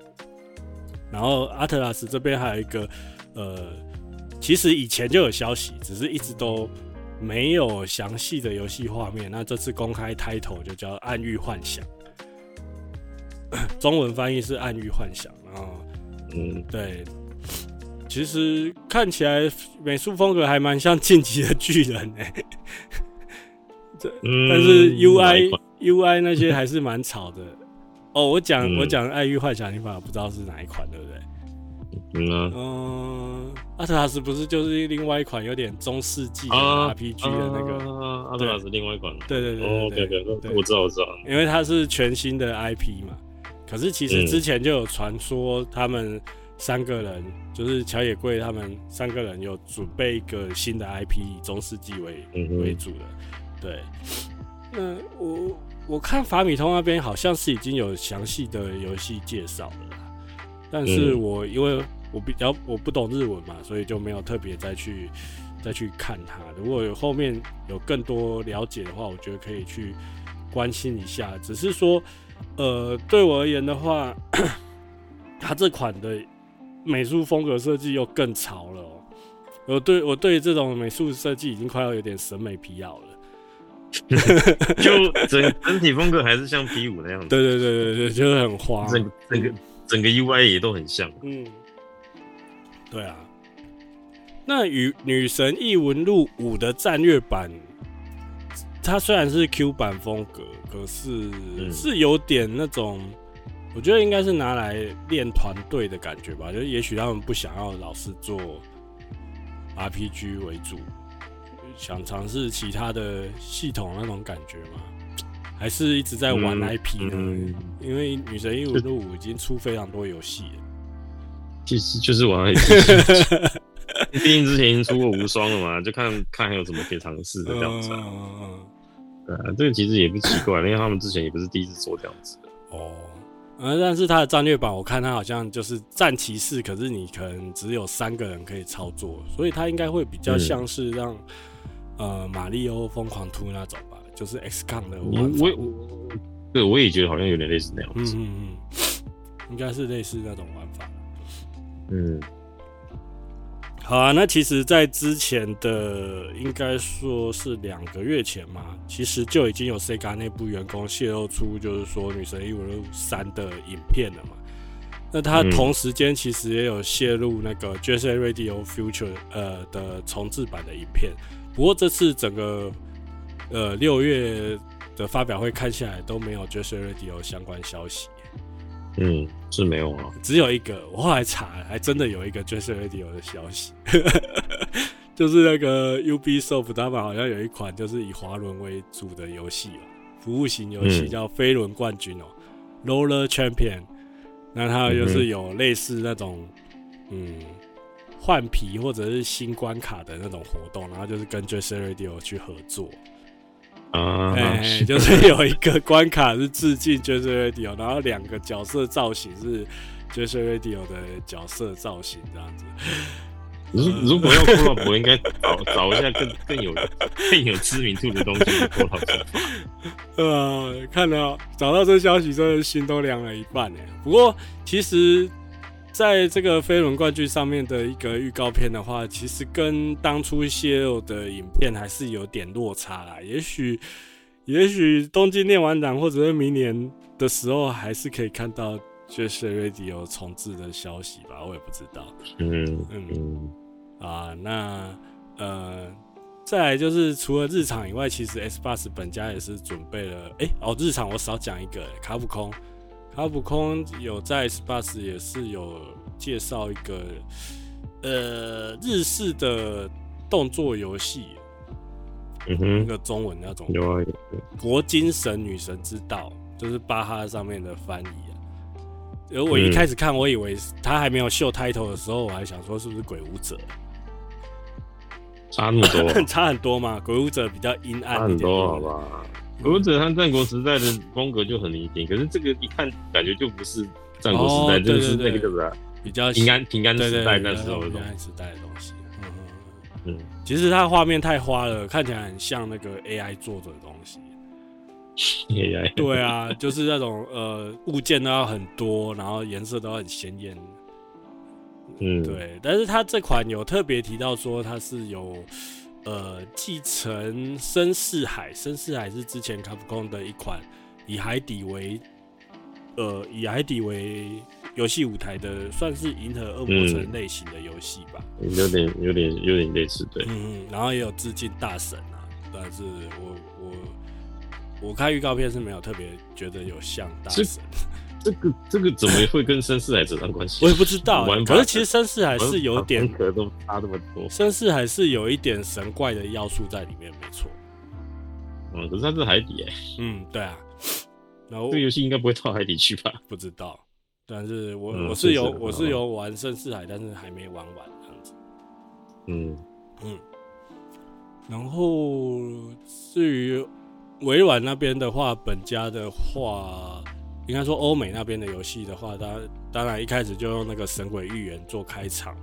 然后阿特拉斯这边还有一个呃，其实以前就有消息，只是一直都。没有详细的游戏画面，那这次公开 title 就叫《暗域幻想》，中文翻译是《暗域幻想》啊。嗯，对，其实看起来美术风格还蛮像《晋级的巨人》哎，这但是 UI、嗯、UI 那些还是蛮吵的。哦，我讲、嗯、我讲《暗域幻想》，你反而不知道是哪一款，对不对？嗯啊，嗯，阿特拉斯不是就是另外一款有点中世纪的 RPG 的那个？啊，阿特拉斯另外一款。对对对对对，对，对，我知道我知道。因为它是全新的 IP 嘛，可是其实之前就有传说他们三个人，就是乔野贵他们三个人有准备一个新的 IP，以中世纪为、嗯、为主的。对，那我我看法米通那边好像是已经有详细的游戏介绍了啦，但是我因为我比较我不懂日文嘛，所以就没有特别再去再去看它。如果有后面有更多了解的话，我觉得可以去关心一下。只是说，呃，对我而言的话，它这款的美术风格设计又更潮了喔。我对我对这种美术设计已经快要有点审美疲劳了。就整整体风格还是像 P 五那样子。对对对对对，就是很花。整整个整个 UI 也都很像。嗯。对啊，那与《女神异闻录五》的战略版，它虽然是 Q 版风格，可是是有点那种，我觉得应该是拿来练团队的感觉吧。就是也许他们不想要老是做 RPG 为主，想尝试其他的系统那种感觉嘛？还是一直在玩 IP 呢？嗯嗯、因为《女神异闻录五》已经出非常多游戏了。其实就是玩而已，毕竟之前已经出过无双了嘛，就看看还有什么可以尝试的这样子。对啊，这个其实也不奇怪，因为他们之前也不是第一次做这样子的。哦，呃，但是它的战略版，我看它好像就是战骑士，可是你可能只有三个人可以操作，所以它应该会比较像是让、嗯、呃马里奥疯狂突那种吧，就是 XCOM 的玩法。我我对我也觉得好像有点类似那样子。嗯嗯嗯，应该是类似那种玩法。嗯，好啊。那其实，在之前的应该说是两个月前嘛，其实就已经有 Sega 内部员工泄露出，就是说《女神异闻录三》的影片了嘛。那他同时间其实也有泄露那个 j s n Radio Future 呃的重制版的影片。不过这次整个呃六月的发表会看下来都没有 j s n Radio 相关消息。嗯，是没有啊，只有一个。我后来查，还真的有一个 Jet Set Radio 的消息，就是那个 Ubisoft 他们好像有一款就是以滑轮为主的游戏哦，服务型游戏叫飞轮冠军哦、嗯、，Roller Champion。那它就是有类似那种嗯换皮或者是新关卡的那种活动，然后就是跟 Jet Set Radio 去合作。啊，哎、欸，就是有一个关卡是致敬 Set Radio，然后两个角色造型是 Set Radio 的角色造型这样子。如如果要 collab，我应该找找一下更更有更有知名度的东西 collab。呃，看到找到这消息，真的心都凉了一半哎。不过其实。在这个飞轮冠军上面的一个预告片的话，其实跟当初泄露的影片还是有点落差啦。也许，也许东京电玩展或者是明年的时候，还是可以看到 Jet Set Radio 重置的消息吧。我也不知道。嗯嗯嗯。啊，那呃，再来就是除了日常以外，其实 Xbox 本家也是准备了。哎、欸，哦，日常我少讲一个，卡普空。卡普空有在 s p a c e 也是有介绍一个呃日式的动作游戏，嗯哼，那个中文那种有啊，国精神女神之道，就是巴哈上面的翻译啊。而我一开始看，我以为他还没有秀 title 的时候，我还想说是不是鬼舞者？差那么多？差很多嘛？鬼舞者比较阴暗一点，差很多，好吧？鬼舞者和战国时代的风格就很明显，可是这个一看感觉就不是战国时代，就、哦、是那个叫什么？比较平安平安时代那时候的平安时代的东西。嗯嗯，其实它画面太花了，看起来很像那个 AI 做的东西。AI 对啊，就是那种呃物件都要很多，然后颜色都要很鲜艳。嗯，对。但是它这款有特别提到说它是有。呃，继承《深似海》，《深似海》是之前卡普空的一款以海底为呃以海底为游戏舞台的，算是银河恶魔城类型的游戏吧。有点有点有点类似，对。嗯，然后也有致敬大神啊，但是我我我看预告片是没有特别觉得有像大神。这个这个怎么会跟深四海扯上关系？我也不知道、欸。可是其实深四海是有点，可都差这么多。深四海是有一点神怪的要素在里面，没错。嗯，可是它是海底哎、欸。嗯，对啊。然后这个游戏应该不会到海底去吧？不知道。但是我、嗯、我是有我是有玩深四海，但是还没玩完这样子。嗯嗯。然后至于微软那边的话，本家的话，应该说欧美那边的游戏的话，当当然一开始就用那个《神鬼寓言》做开场。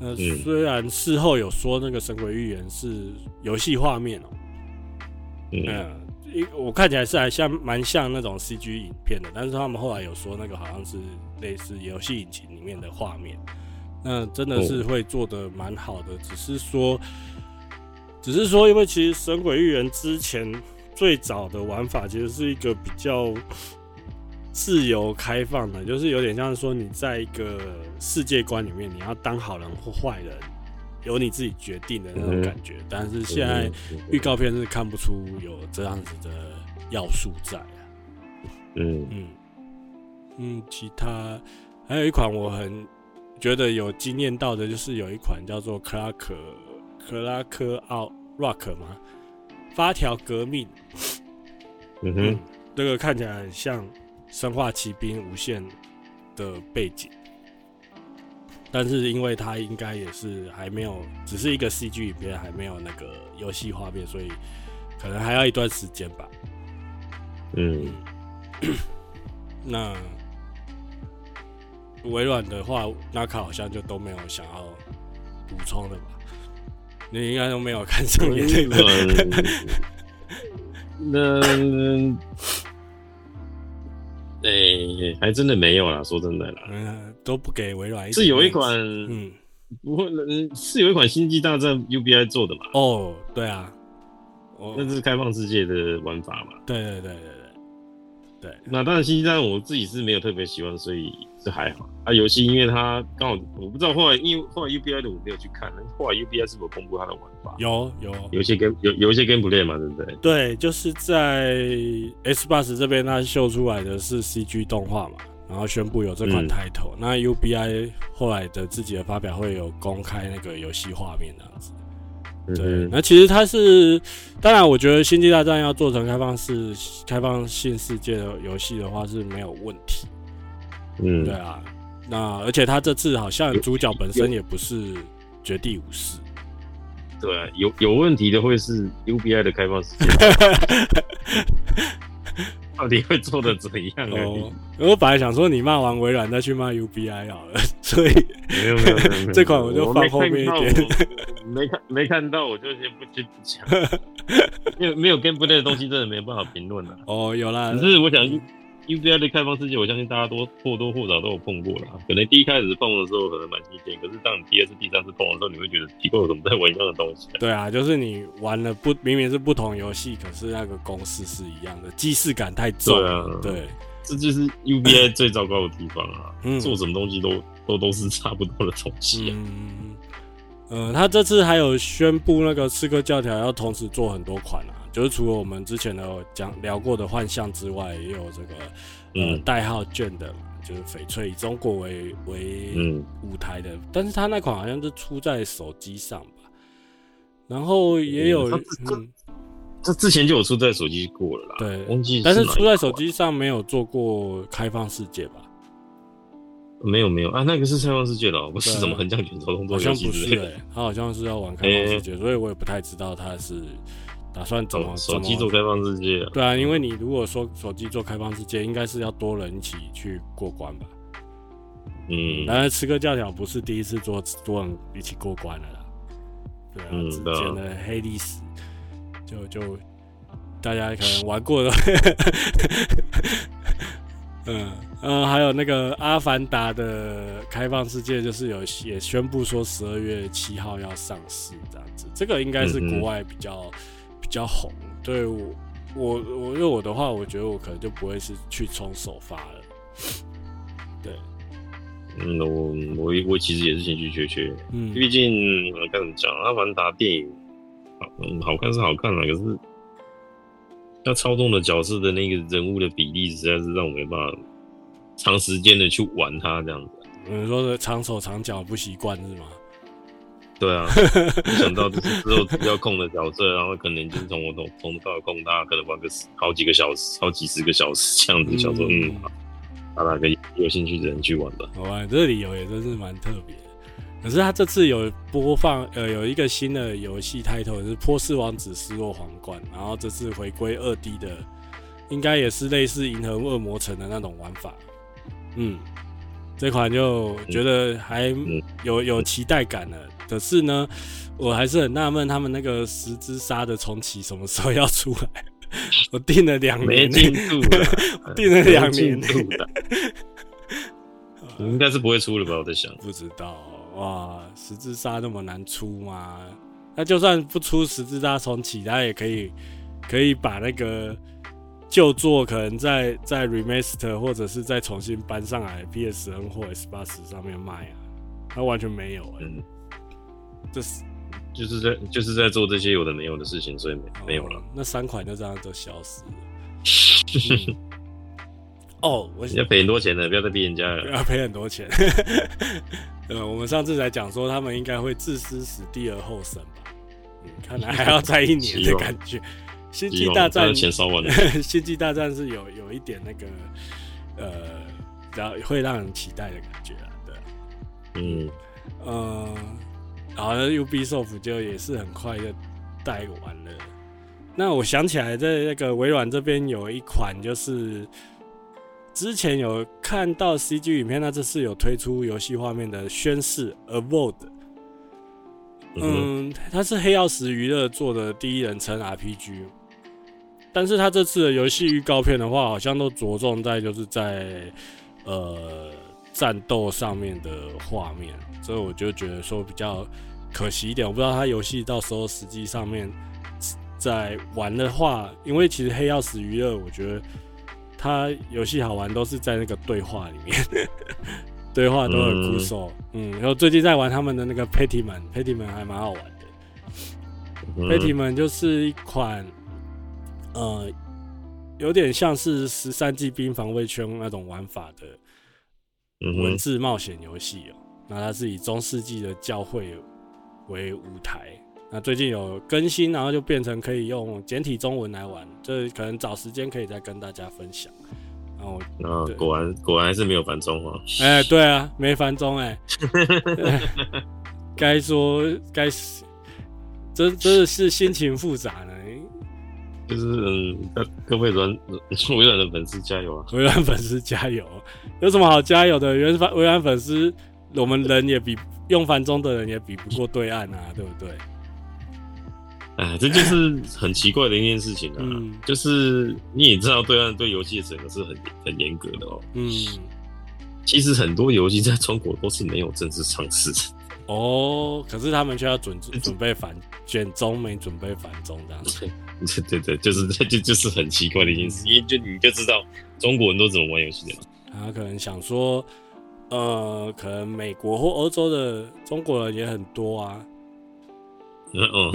那虽然事后有说那个《神鬼寓言》是游戏画面哦、喔，嗯，一我看起来是还像蛮像那种 CG 影片的，但是他们后来有说那个好像是类似游戏引擎里面的画面，那真的是会做的蛮好的，只是说，只是说，因为其实《神鬼寓言》之前最早的玩法其实是一个比较。自由开放的，就是有点像是说你在一个世界观里面，你要当好人或坏人，由你自己决定的那种感觉。但是现在预告片是看不出有这样子的要素在啊。嗯嗯嗯，其他还有一款我很觉得有惊艳到的，就是有一款叫做克拉克克拉克奥 Rock 吗？发条革命。嗯哼，这个看起来很像。生化奇兵无限的背景，但是因为它应该也是还没有，只是一个 CG 影片，还没有那个游戏画面，所以可能还要一段时间吧。嗯，那微软的话，那卡好像就都没有想要补充的吧？你应该都没有看上眼这个。那。哎、欸，还真的没有啦，说真的啦，嗯，都不给微软。是有一款，嗯，不会，嗯，是有一款《星际大战》UBI 做的嘛？哦，对啊，哦，那是开放世界的玩法嘛？对对对对对。对，那当然，《星际大战》我自己是没有特别喜欢，所以是还好。啊，游戏因为它刚好，我不知道后来，因为后来 UBI 的我没有去看，后来 UBI 是否公布它的玩法？有有有一些 game 有有一些 gameplay 嘛，对不对？对，就是在 Xbox 这边，它秀出来的是 CG 动画嘛，然后宣布有这款 title、嗯。那 UBI 后来的自己的发表会有公开那个游戏画面这样子。对，那其实它是，当然，我觉得《星际大战》要做成开放式、开放性世界的游戏的话是没有问题。嗯，对啊，那而且他这次好像主角本身也不是绝地武士。对啊，有有问题的会是 UBI 的开放世界。到底会做的怎样？哦，我本来想说你骂完微软再去骂 UBI 好了，所以没有没有，没有，这款我就放后面一点。没看没看到，我就先不去讲。因 为没有 gameplay 的东西，真的没办法评论了。哦，有啦，只是我想。UBI 的开放世界，我相信大家都或多或少都有碰过啦。可能第一开始碰的时候可能蛮新鲜，可是当你第二次、第三次碰的时候，你会觉得奇怪，我怎么在玩一样的东西？对啊，就是你玩了不明明是不同游戏，可是那个公式是一样的，既视感太重。对啊，对，这就是 UBI 最糟糕的地方啊！嗯、做什么东西都都都是差不多的东西啊。嗯，呃，他这次还有宣布那个刺客教条要同时做很多款啊。就是除了我们之前的讲聊过的幻象之外，也有这个呃代号卷的嘛，就是翡翠以中国为为舞台的，但是他那款好像是出在手机上吧，然后也有嗯，这之前就有出在手机过了啦，对，但是出在手机上没有做过开放世界吧？没有没有啊，那个是开放世界的，不是什么横向卷轴动作游戏之类的，欸，他好像是要玩开放世界，所以我也不太知道他是。打算怎么手机做开放世界啊？对啊，因为你如果说手机做开放世界，应该是要多人一起去过关吧？嗯，然而吃个教条不是第一次做多人一起过关了啦。对啊，之前的黑历史就就大家可能玩过的。嗯嗯，还有那个阿凡达的开放世界，就是有也宣布说十二月七号要上市这样子。这个应该是国外比较。比较红，对我我我因为我的话，我觉得我可能就不会是去冲首发了。对，嗯，我我我其实也是兴趣缺缺，嗯，毕竟我跟你讲，阿凡达电影，嗯，好看是好看了，可是他操纵的角色的那个人物的比例，实在是让我没办法长时间的去玩它这样子。你说的长手长脚不习惯是吗？对啊，没想到就是之后要控的角色，然后可能就是从我从从头到控他，可能玩个好几个小时，好几十个小时这样子，想说嗯，好吧，给有兴趣的人去玩吧。好吧，这个理由也真是蛮特别。可是他这次有播放，呃，有一个新的游戏 title 是《波斯王子失落皇冠》，然后这次回归二 D 的，应该也是类似《银河恶魔城》的那种玩法。嗯，这款就觉得还有有期待感了。可是呢，我还是很纳闷，他们那个十之杀的重启什么时候要出来？我订了两年，没进度了，订了两年，应该是不会出了吧？我在想，不知道。哇，十字杀那么难出吗？那就算不出十字杀重启，他也可以可以把那个旧作可能在在 remaster 或者是再重新搬上来 PSN 或 Xbox 上面卖啊。他完全没有、欸，嗯，这是就是在就是在做这些有的没有的事情，所以没没有了。那三款就这样都消失了。嗯、哦，我要赔很多钱的，不要再逼人家了。要赔很多钱。呃，我们上次才讲说他们应该会置之死地而后生吧？嗯，看来还要再一年的感觉。星际大战钱烧完了。星际大战是有有一点那个呃，然后会让人期待的感觉啊，对。嗯，呃，然后 Ubisoft 就也是很快就带完了。那我想起来，在那个微软这边有一款就是。之前有看到 CG 影片，那这次有推出游戏画面的宣誓 Avowed，嗯，它是黑曜石娱乐做的第一人称 RPG，但是它这次的游戏预告片的话，好像都着重在就是在呃战斗上面的画面，所以我就觉得说比较可惜一点，我不知道他游戏到时候实际上面在玩的话，因为其实黑曜石娱乐，我觉得。他游戏好玩都是在那个对话里面，对话都很酷手，嗯，然后最近在玩他们的那个 Pentiment，Pentiment 还蛮好玩的。，Pettyman、嗯就是一款，呃，有点像是十三机兵防卫圈那种玩法的文字冒险游戏哦。那它是以中世纪的教会为舞台。那最近有更新，然后就变成可以用简体中文来玩，这可能找时间可以再跟大家分享。然后，啊，果然果然还是没有繁中啊！哎、欸，对啊，没繁中哎。该说该是，真真的是心情复杂呢。就是嗯，各位软 微软的粉丝加油啊！微软粉丝加油，有什么好加油的？原微软粉丝，我们人也比用繁中的人也比不过对岸啊，对不对？哎，这就是很奇怪的一件事情啊！嗯、就是你也知道，对岸对游戏的审核是很很严格的哦。嗯，其实很多游戏在中国都是没有正式上市的哦，可是他们却要准准备反卷中没准备反中这样子。对对对，就是这就就是很奇怪的一件事，因为就你就知道中国人都怎么玩游戏的嘛。他可能想说，呃，可能美国或欧洲的中国人也很多啊。嗯嗯，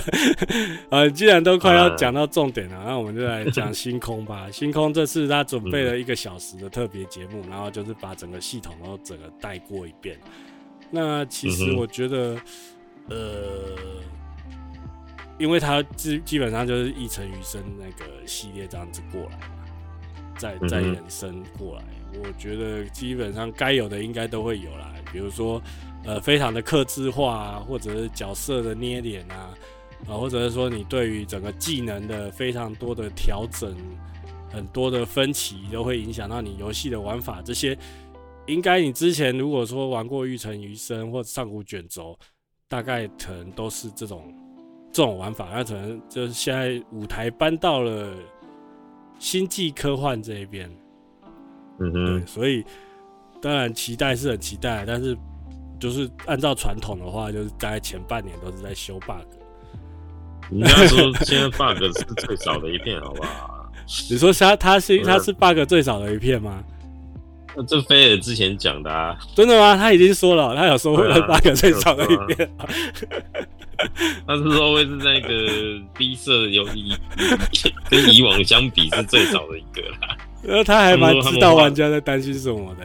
呃，既然都快要讲到重点了，那我们就来讲星空吧。星空这次他准备了一个小时的特别节目，然后就是把整个系统都整个带过一遍。那其实我觉得，呃，因为他基基本上就是一成余生那个系列这样子过来嘛，再再延伸过来，我觉得基本上该有的应该都会有啦，比如说。呃，非常的克制化啊，或者是角色的捏脸啊，啊，或者是说你对于整个技能的非常多的调整，很多的分歧都会影响到你游戏的玩法。这些应该你之前如果说玩过《玉成余生》或者《上古卷轴》，大概可能都是这种这种玩法。那可能就是现在舞台搬到了星际科幻这一边，嗯哼，对，所以当然期待是很期待，但是。就是按照传统的话，就是大概前半年都是在修 bug。人家说现在 bug 是最少的一片，好不好？你说他他是他是 bug 最少的一片吗？那这菲尔之前讲的啊，真的吗？他已经说了，他有说会是 bug 最少的一片。他是说会是那个 B 社有以跟以往相比是最少的一个啦。然后他还蛮知道玩家在担心什么的，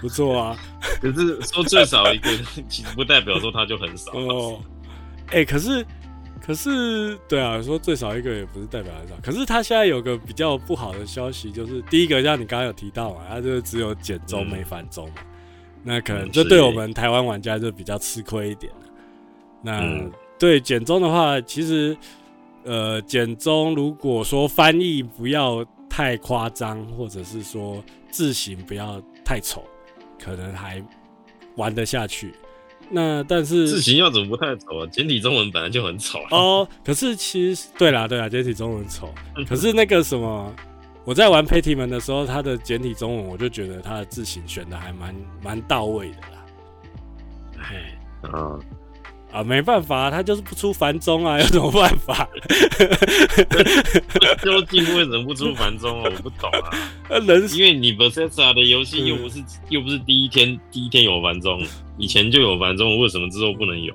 不错啊。可是说最少一个，其实不代表说他就很少哦。哎、欸，可是可可是，对啊，说最少一个也不是代表很少。可是他现在有个比较不好的消息，就是第一个，像你刚刚有提到嘛，他就只有减中没繁中嘛，嗯、那可能这对我们台湾玩家就比较吃亏一点。那、嗯、对减中的话，其实呃，减中如果说翻译不要太夸张，或者是说字形不要太丑，可能还玩得下去。那但是字形要怎么不太丑啊？简体中文本来就很丑哦。可是其实对啦对啦，简体中文丑。可是那个什么，我在玩 Patman 的时候，它的简体中文我就觉得它的字形选的还蛮蛮到位的啦。哎啊啊，没办法，他就是不出繁中啊，有什么办法？究竟为什么不出繁中啊？我不懂啊。因为你 Bethesda 的游戏又不是、嗯、又不是第一天第一天有繁中。以前就有繁中，为什么之后不能有？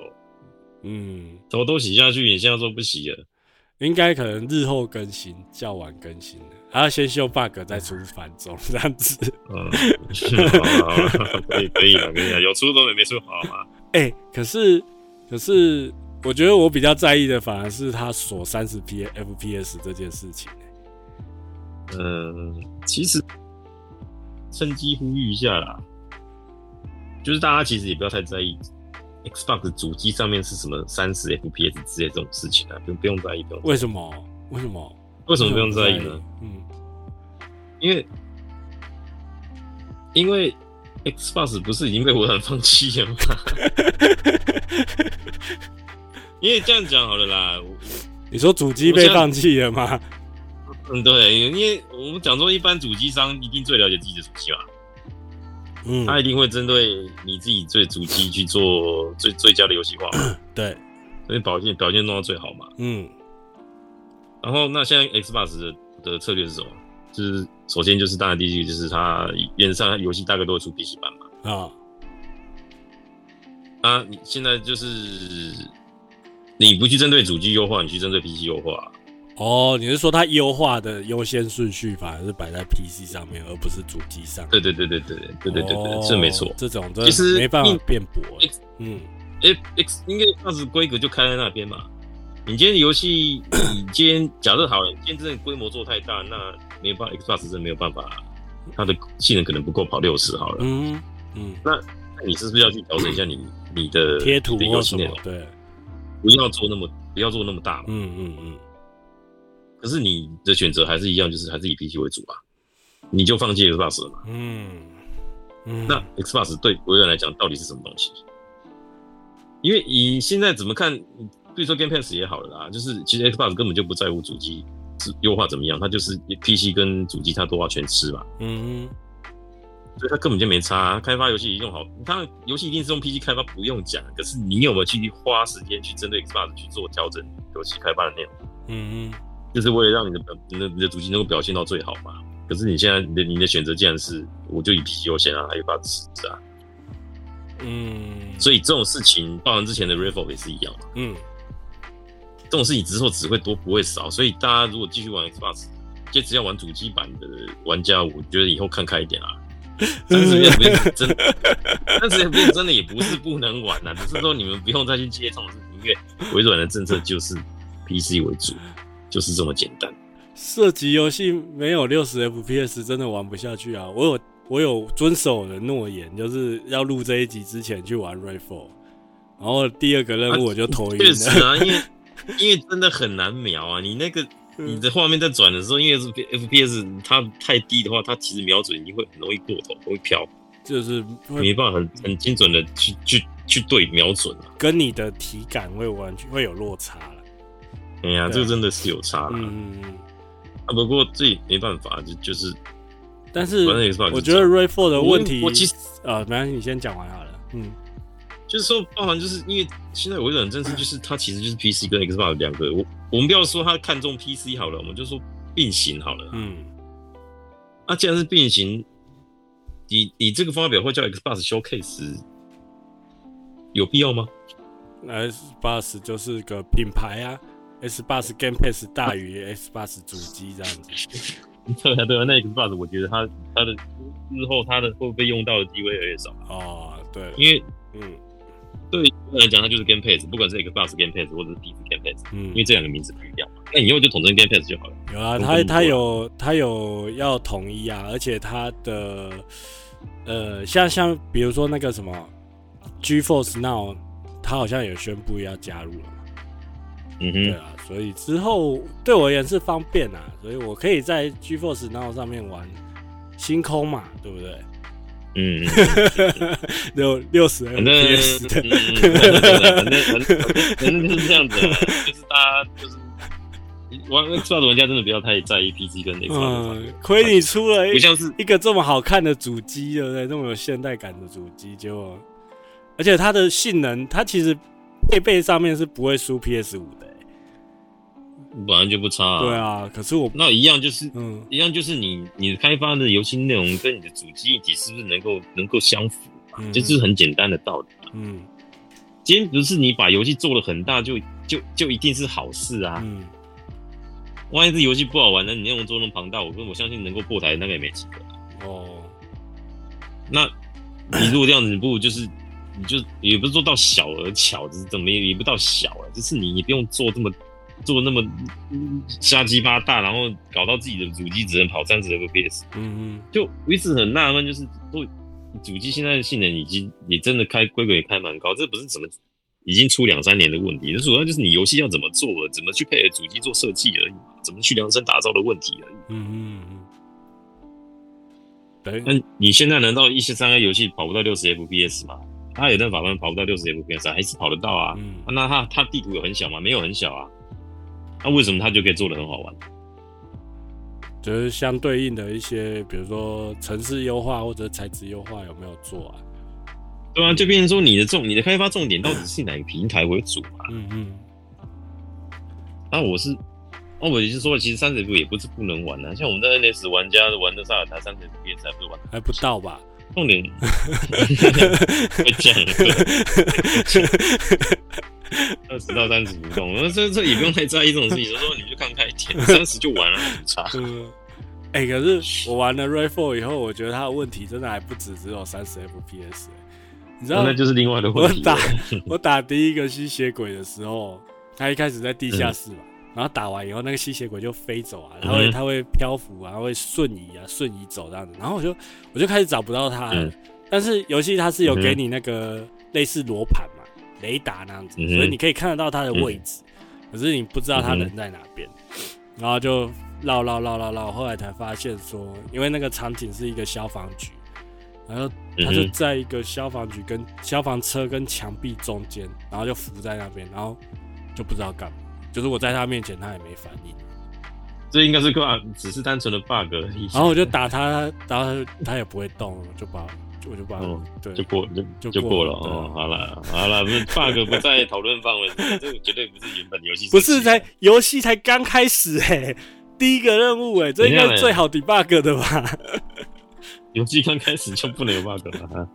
嗯，头都洗下去，你现在说不洗了？应该可能日后更新，较晚更新的，还要先修 bug 再出繁中这样子。嗯，好好好可以可以了，跟你讲，有出都没没出好吗？哎、欸，可是可是，我觉得我比较在意的反而是他锁三十 P FPS 这件事情、欸。嗯，其实趁机呼吁一下啦。就是大家其实也不要太在意，Xbox 主机上面是什么三十 FPS 之类这种事情啊，不用不用在意，不用。为什么？为什么？为什么不用在意呢？嗯，因为因为 Xbox 不是已经被微软放弃了吗？因为这样讲好了啦，你说主机被放弃了吗？嗯，对，因为我们讲说一般主机商一定最了解自己的主机嘛。嗯，他一定会针对你自己最主机去做最最佳的游戏化，对，所以表现表现弄到最好嘛。嗯，然后那现在 Xbox 的的策略是什么？就是首先就是当然第一个就是它原则上游戏大概都会出 PC 版嘛。啊，啊，你现在就是你不去针对主机优化，你去针对 PC 优化。哦，你是说它优化的优先顺序反而是摆在 PC 上面，而不是主机上？对对对对对对对对对对，是没错。这种其实没办法辩驳。嗯，X X 应该当时规格就开在那边嘛。你今天游戏，你今天假设好了，你今天真的规模做太大，那没办法，Xbox 真的没有办法，它的性能可能不够跑六十好了。嗯嗯，那那你是不是要去调整一下你你的贴图或什么？对，不要做那么不要做那么大嘛。嗯嗯嗯。可是你的选择还是一样，就是还是以 PC 为主啊，你就放弃 Xbox 了嘛？嗯，嗯，那 Xbox 对微软来讲到底是什么东西？因为以现在怎么看，比如说 Game Pass 也好了啦，就是其实 Xbox 根本就不在乎主机优化怎么样，它就是 PC 跟主机它都要全吃嘛。嗯，所以它根本就没差啊，开发游戏用好，它游戏一定是用 PC 开发，不用讲。可是你有没有去花时间去针对 Xbox 去做调整游戏开发的内容？嗯。就是为了让你的表、你的、你的主机能够表现到最好嘛。可是你现在你的、你的选择竟然是，我就以 PC 优先啊，还有把持啊。嗯。所以这种事情，包含之前的 Redfall 也是一样嘛。嗯。这种事情之后只会多不会少，所以大家如果继续玩 Xbox，就只要玩主机版的玩家，我觉得以后看开一点啊。三十 FPS 真的，三十 FPS 真的也不是不能玩啊，只是说你们不用再去接这种事情，因为微软的政策就是 PC 为主。就是这么简单。射击游戏没有六十 FPS 真的玩不下去啊！我有我有遵守我的诺言，就是要录这一集之前去玩 Redfall，然后第二个任务我就头晕了。确实啊，因为 因为真的很难瞄啊！你那个你的画面在转的时候，因为是 FPS 它太低的话，它其实瞄准你会很容易过头，会飘，就是没办法很很精准的去去去对瞄准啊，跟你的体感会完全会有落差了。哎呀，这个真的是有差了。嗯啊，不过这也没办法，就就是，但是我觉得 Ray Four 的问题，我其实啊，没关系，你先讲完好了。嗯，就是说，包含就是因为现在微软政策就是它其实就是 PC 跟 Xbox 两个，我我们不要说它看中 PC 好了，我们就说并行好了。嗯，那既然是并行，你你这个发表会叫 Xbox Showcase，有必要吗？Xbox 就是个品牌啊。Xbox Game Pass 大于 Xbox 主机这样子，对啊对啊，那 Xbox 我觉得它它的日后它的会不会用到的机会越来越少哦，对，因为嗯，对我来讲，它就是 Game Pass，不管是 Xbox Game Pass 或者是 PC Game Pass，嗯，因为这两个名字不一样嘛。那以后就统称 Game Pass 就好了。有啊，它它有它有要统一啊，而且它的呃，像像比如说那个什么 GeForce Now，它好像也宣布要加入了嘛。嗯哼，对啊，所以之后对我而言是方便啊，所以我可以在 GeForce Now 上面玩星空嘛，对不对？嗯，六六十 FPS 的，反正反正反正就是这样子，就是大家就是玩 Xbox 玩家真的不要太在意 PC 跟 Xbox。嗯，亏你出了不像是一个这么好看的主机，对不对？这么有现代感的主机，结果而且它的性能，它其实配备上面是不会输 PS 五的。本来就不差，啊，对啊。可是我那一样就是，嗯，一样就是你你开发的游戏内容跟你的主机一体是不是能够能够相符？嗯，这是很简单的道理。嗯，今天不是你把游戏做得很大就就就一定是好事啊。嗯，万一这游戏不好玩呢？你内容做那么庞大，我跟我相信能够破台那个也没几个。哦，那你如果这样子，你不如就是你就也不是做到小而巧，就是怎么也也不到小了，就是你你不用做这么。做那么瞎鸡巴大，然后搞到自己的主机只能跑三十 FPS，嗯嗯，就我一直很纳闷，就是都主机现在的性能已经也真的开规格也开蛮高，这不是怎么已经出两三年的问题，这主要就是你游戏要怎么做，怎么去配合主机做设计而已，怎么去量身打造的问题而已。嗯嗯嗯。对，那你现在难道一些三 A 游戏跑不到六十 FPS 吗？它有办法官？跑不到六十 FPS 还是跑得到啊？嗯，那它它地图有很小吗？没有很小啊。那为什么它就可以做的很好玩？就是相对应的一些，比如说城市优化或者材质优化有没有做啊？对啊，就变成说你的重，你的开发重点到底是哪个平台为主嘛？嗯嗯。那我是，那我也是说，其实三十 FPS 也不是不能玩啊。像我们在 NS 玩家玩的萨尔达三十 FPS 还不是玩还不到吧？重点 会讲。二十到三十不动，那这这也不用太在意这种事情。有时候你就看开一点，三十就完了，不差。哎、欸，可是我玩了 RE4 以后，我觉得它的问题真的还不止只有三十 FPS。你知道，那就是另外的问题。我打我打第一个吸血鬼的时候，他一开始在地下室嘛，嗯、然后打完以后，那个吸血鬼就飞走啊，他会他会漂浮啊，会瞬移啊，瞬移走这样子。然后我就我就开始找不到他了。嗯、但是游戏它是有给你那个类似罗盘嘛。雷达那样子，所以你可以看得到他的位置，可是你不知道他人在哪边，然后就绕绕绕绕绕，后来才发现说，因为那个场景是一个消防局，然后他就在一个消防局跟消防车跟墙壁中间，然后就浮在那边，然后就不知道干嘛，就是我在他面前，他也没反应，这应该是 bug，只是单纯的 bug 而已。然后我就打他，然后他也不会动，就把。我就把嗯，对，就过就就过了哦。好了好了，这 bug 不在讨论范围，这个绝对不是原本游戏。不是才游戏才刚开始哎，第一个任务哎，这应该是最好 debug 的吧？游戏刚开始就不能有 bug 了，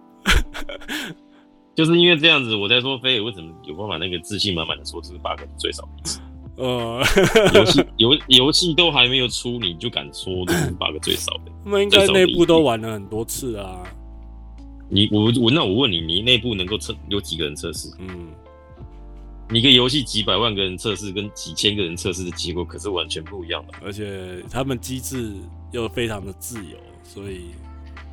就是因为这样子，我在说飞尔为什么有办法那个自信满满的说这是 bug 最少一次。呃，游戏游游戏都还没有出，你就敢说这是 bug 最少的？他们应该内部都玩了很多次啊。你我我那我问你，你内部能够测有几个人测试？嗯，你一个游戏几百万个人测试，跟几千个人测试的结果可是完全不一样的。而且他们机制又非常的自由，所以，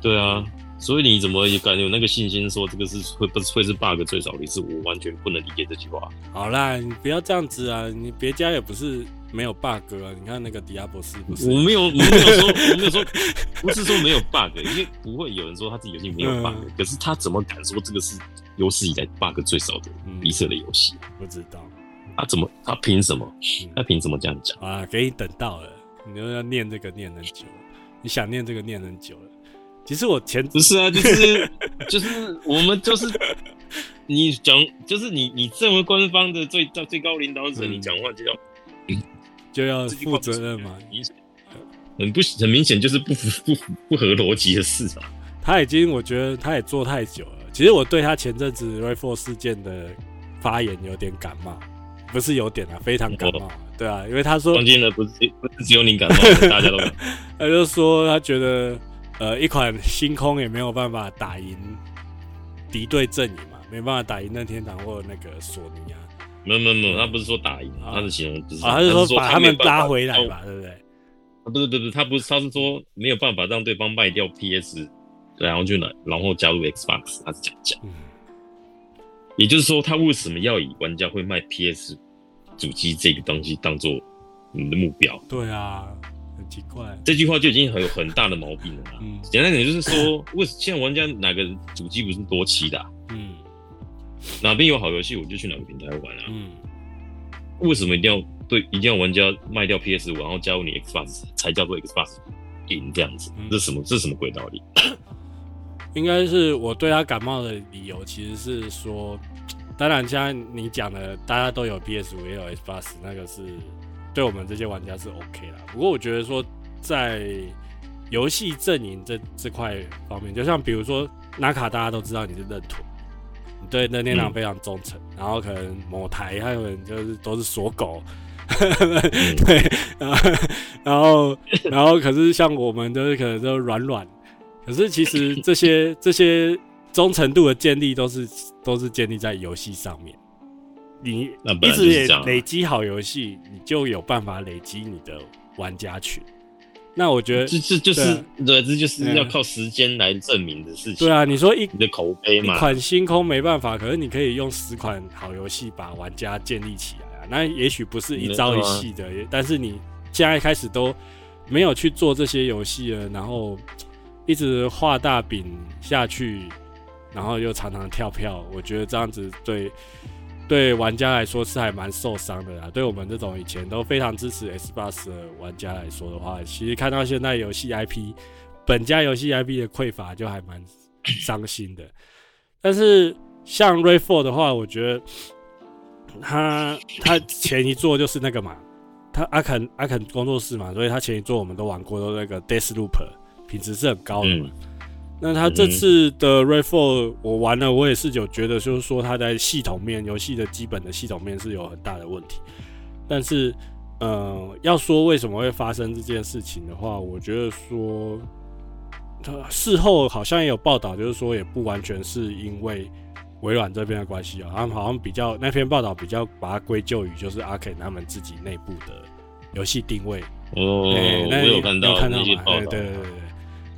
对啊，所以你怎么也敢有那个信心说这个是会不会是 bug 最少的一次？我完全不能理解这句话。好啦，你不要这样子啊，你别家也不是。没有 bug 啊！你看那个迪亚博士不是？我没有，我没有说，我没有说，不是说没有 bug，因为不会有人说他自己游戏没有 bug，嗯、可是他怎么敢说这个是有史以来 bug 最少的比色的游戏？不知道，他怎么？他凭什么？他凭什么这样讲？啊，给你等到了，你又要念这个念很久，你想念这个念很久了。其实我前不是啊，就是就是我们就是 你讲，就是你你作为官方的最最高领导者，嗯、你讲话就要。就要负责任嘛，很不很明显就是不符不符不合逻辑的事啊。他已经，我觉得他也做太久了。其实我对他前阵子 RE4 事件的发言有点感冒，不是有点啊，非常感冒。哦、对啊，因为他说，关键的不是不是只有你感冒，大家都。他就说他觉得，呃，一款星空也没有办法打赢敌对阵营嘛，没办法打赢任天堂或那个索尼啊。没有没有没有，他不是说打赢，他是形容不是，他是说把他们拉回来吧，对不对？不是不是，他不是，他是说没有办法让对方卖掉 PS，然后就来，然后加入 Xbox，他是这样讲。也就是说，他为什么要以玩家会卖 PS 主机这个东西当做你的目标？对啊，很奇怪。这句话就已经很有很大的毛病了。嗯，简单点就是说，为现在玩家哪个主机不是多期的啊？嗯，哪边有好游戏我就去哪个平台玩啊。嗯，为什么一定要对一定要玩家卖掉 PS 五，然后加入你 Xbox 才叫做 Xbox 赢这样子？这是什么？这是什么鬼道理？应该是我对他感冒的理由，其实是说，当然像你讲的，大家都有 PS 五也有 Xbox，那个是对我们这些玩家是 OK 啦。不过我觉得说，在游戏阵营这这块方面，就像比如说纳卡，大家都知道你是认屯，你对任天堂非常忠诚，嗯、然后可能某台还有人就是都是锁狗，对，然后然后然后可是像我们就是可能都软软。可是其实这些这些忠诚度的建立都是都是建立在游戏上面，你一直也累积好游戏，你就有办法累积你的玩家群。那我觉得这这就是对，这就是要靠时间来证明的事情。对啊，你说一你的口碑嘛，一款星空没办法，可是你可以用十款好游戏把玩家建立起来啊。那也许不是一朝一夕的，但是你现在开始都没有去做这些游戏了，然后。一直画大饼下去，然后又常常跳票，我觉得这样子对对玩家来说是还蛮受伤的啦。对我们这种以前都非常支持 S b o s 的玩家来说的话，其实看到现在游戏 IP 本家游戏 IP 的匮乏，就还蛮伤心的。但是像 Redfall 的话，我觉得他他前一作就是那个嘛，他阿肯阿肯工作室嘛，所以他前一作我们都玩过，都那个 Deathloop。品质是很高的，那他这次的 Redfall 我玩了，我也是有觉得，就是说他在系统面、游戏的基本的系统面是有很大的问题。但是，呃，要说为什么会发生这件事情的话，我觉得说，他事后好像也有报道，就是说也不完全是因为微软这边的关系啊，他们好像比较那篇报道比较把它归咎于就是 Arkane 他们自己内部的游戏定位。哦，欸、我有看到那些报道，欸、对对对对。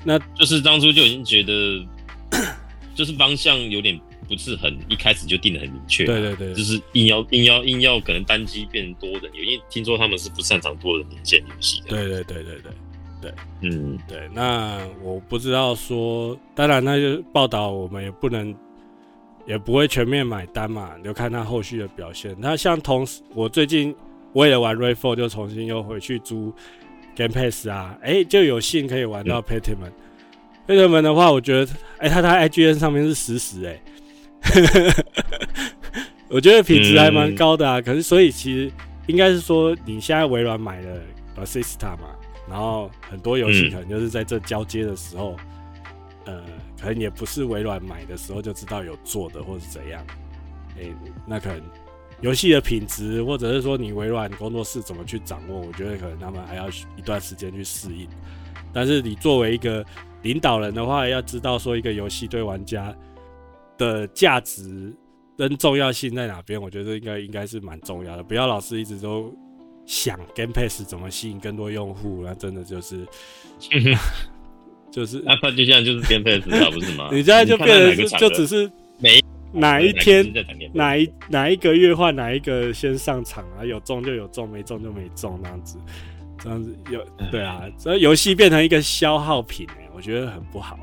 那就是当初就已经觉得，就是方向有点不是很一开始就定的很明确。对对对，就是硬要硬要硬要可能单机变多人，因为听说他们是不擅长多人连线游戏的。对对对对对对，嗯对。那我不知道说，当然那就报道我们也不能，也不会全面买单嘛，就看他后续的表现。那像同时，我最近为了玩 Rayfall，就重新又回去租。Game Pass 啊，哎、欸，就有幸可以玩到 Pentiment。Pentiment 的话，我觉得，哎、欸，它在 IGN 上面是实时，哎，我觉得品质还蛮高的啊。嗯、可是，所以其实应该是说，你现在微软买了 b a s i s t a 嘛，然后很多游戏可能就是在这交接的时候，嗯、呃，可能也不是微软买的时候就知道有做的，或是怎样，哎、欸，那可能。游戏的品质，或者是说你微软工作室怎么去掌握，我觉得可能他们还要一段时间去适应。但是你作为一个领导人的话，要知道说一个游戏对玩家的价值跟重要性在哪边，我觉得应该应该是蛮重要的。不要老是一直都想 Game Pass 怎么吸引更多用户，那真的就是 就是那就像就是 Game Pass 不是吗？你现在就变成就只是没。哪一天哪一哪一个月换哪一个先上场啊？有中就有中，没中就没中，那样子，这样子有对啊，所以游戏变成一个消耗品我觉得很不好，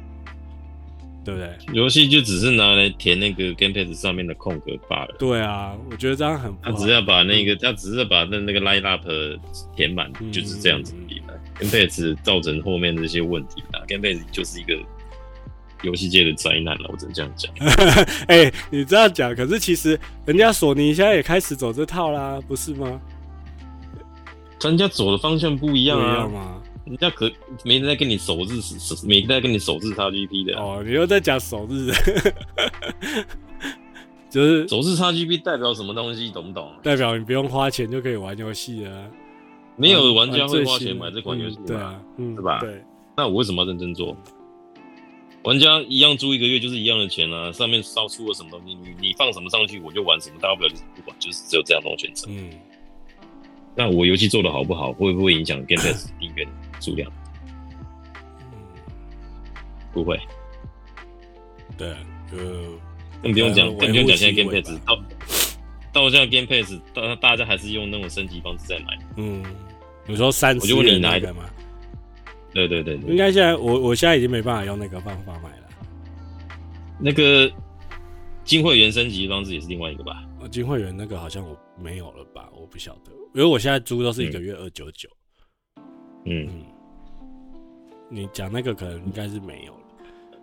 对不对？游戏就只是拿来填那个 Game Pass 上面的空格罢了。对啊，我觉得这样很不好。他只要把那个，他只是把那那个 Line Up 填满，就是这样子而已。Game Pass 造成后面这些问题啊，Game Pass 就是一个。游戏界的灾难了，我只能这样讲。哎、欸，你这样讲，可是其实人家索尼现在也开始走这套啦，不是吗？人家走的方向不一样啊，吗？人家可没人在跟你首日，没人在跟你首日 XGP 的。哦，你又在讲首日，就是首日 XGP 代表什么东西，懂不懂？代表你不用花钱就可以玩游戏啊。没有玩家会花钱买这款游戏，对啊，嗯，是吧？对。那我为什么要认真做？玩家一样租一个月就是一样的钱啊，上面烧出了什么东西，你你放什么上去我就玩什么，大不了就是不管，就是只有这样的选择。嗯，那我游戏做的好不好，会不会影响 Game Pass 订阅数量？嗯，不会。对，就，更不用讲，更不用讲，现在 Game Pass 到到现在 Game Pass，大大家还是用那种升级方式在买。嗯，你说三，我就问你哪一个嘛？对对对，对，应该现在我我现在已经没办法用那个方法买了。那个金会员升级方式也是另外一个吧？金会员那个好像我没有了吧？我不晓得，因为我现在租都是一个月二九九。嗯，你讲那个可能应该是没有了，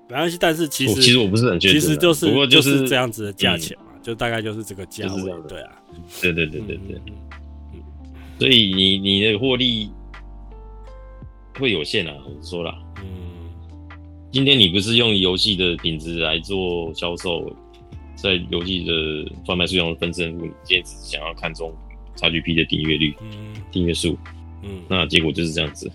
没关系。但是其实其实我不是很确定，其实就是不过就是这样子的价钱嘛，就大概就是这个价位。对啊，对对对对对。所以你你的获利。会有限啊，我说了。嗯，今天你不是用游戏的品质来做销售，在游戏的贩卖数量的分胜负，你今天只是想要看中 XGP 的订阅率、订阅数，嗯，那结果就是这样子。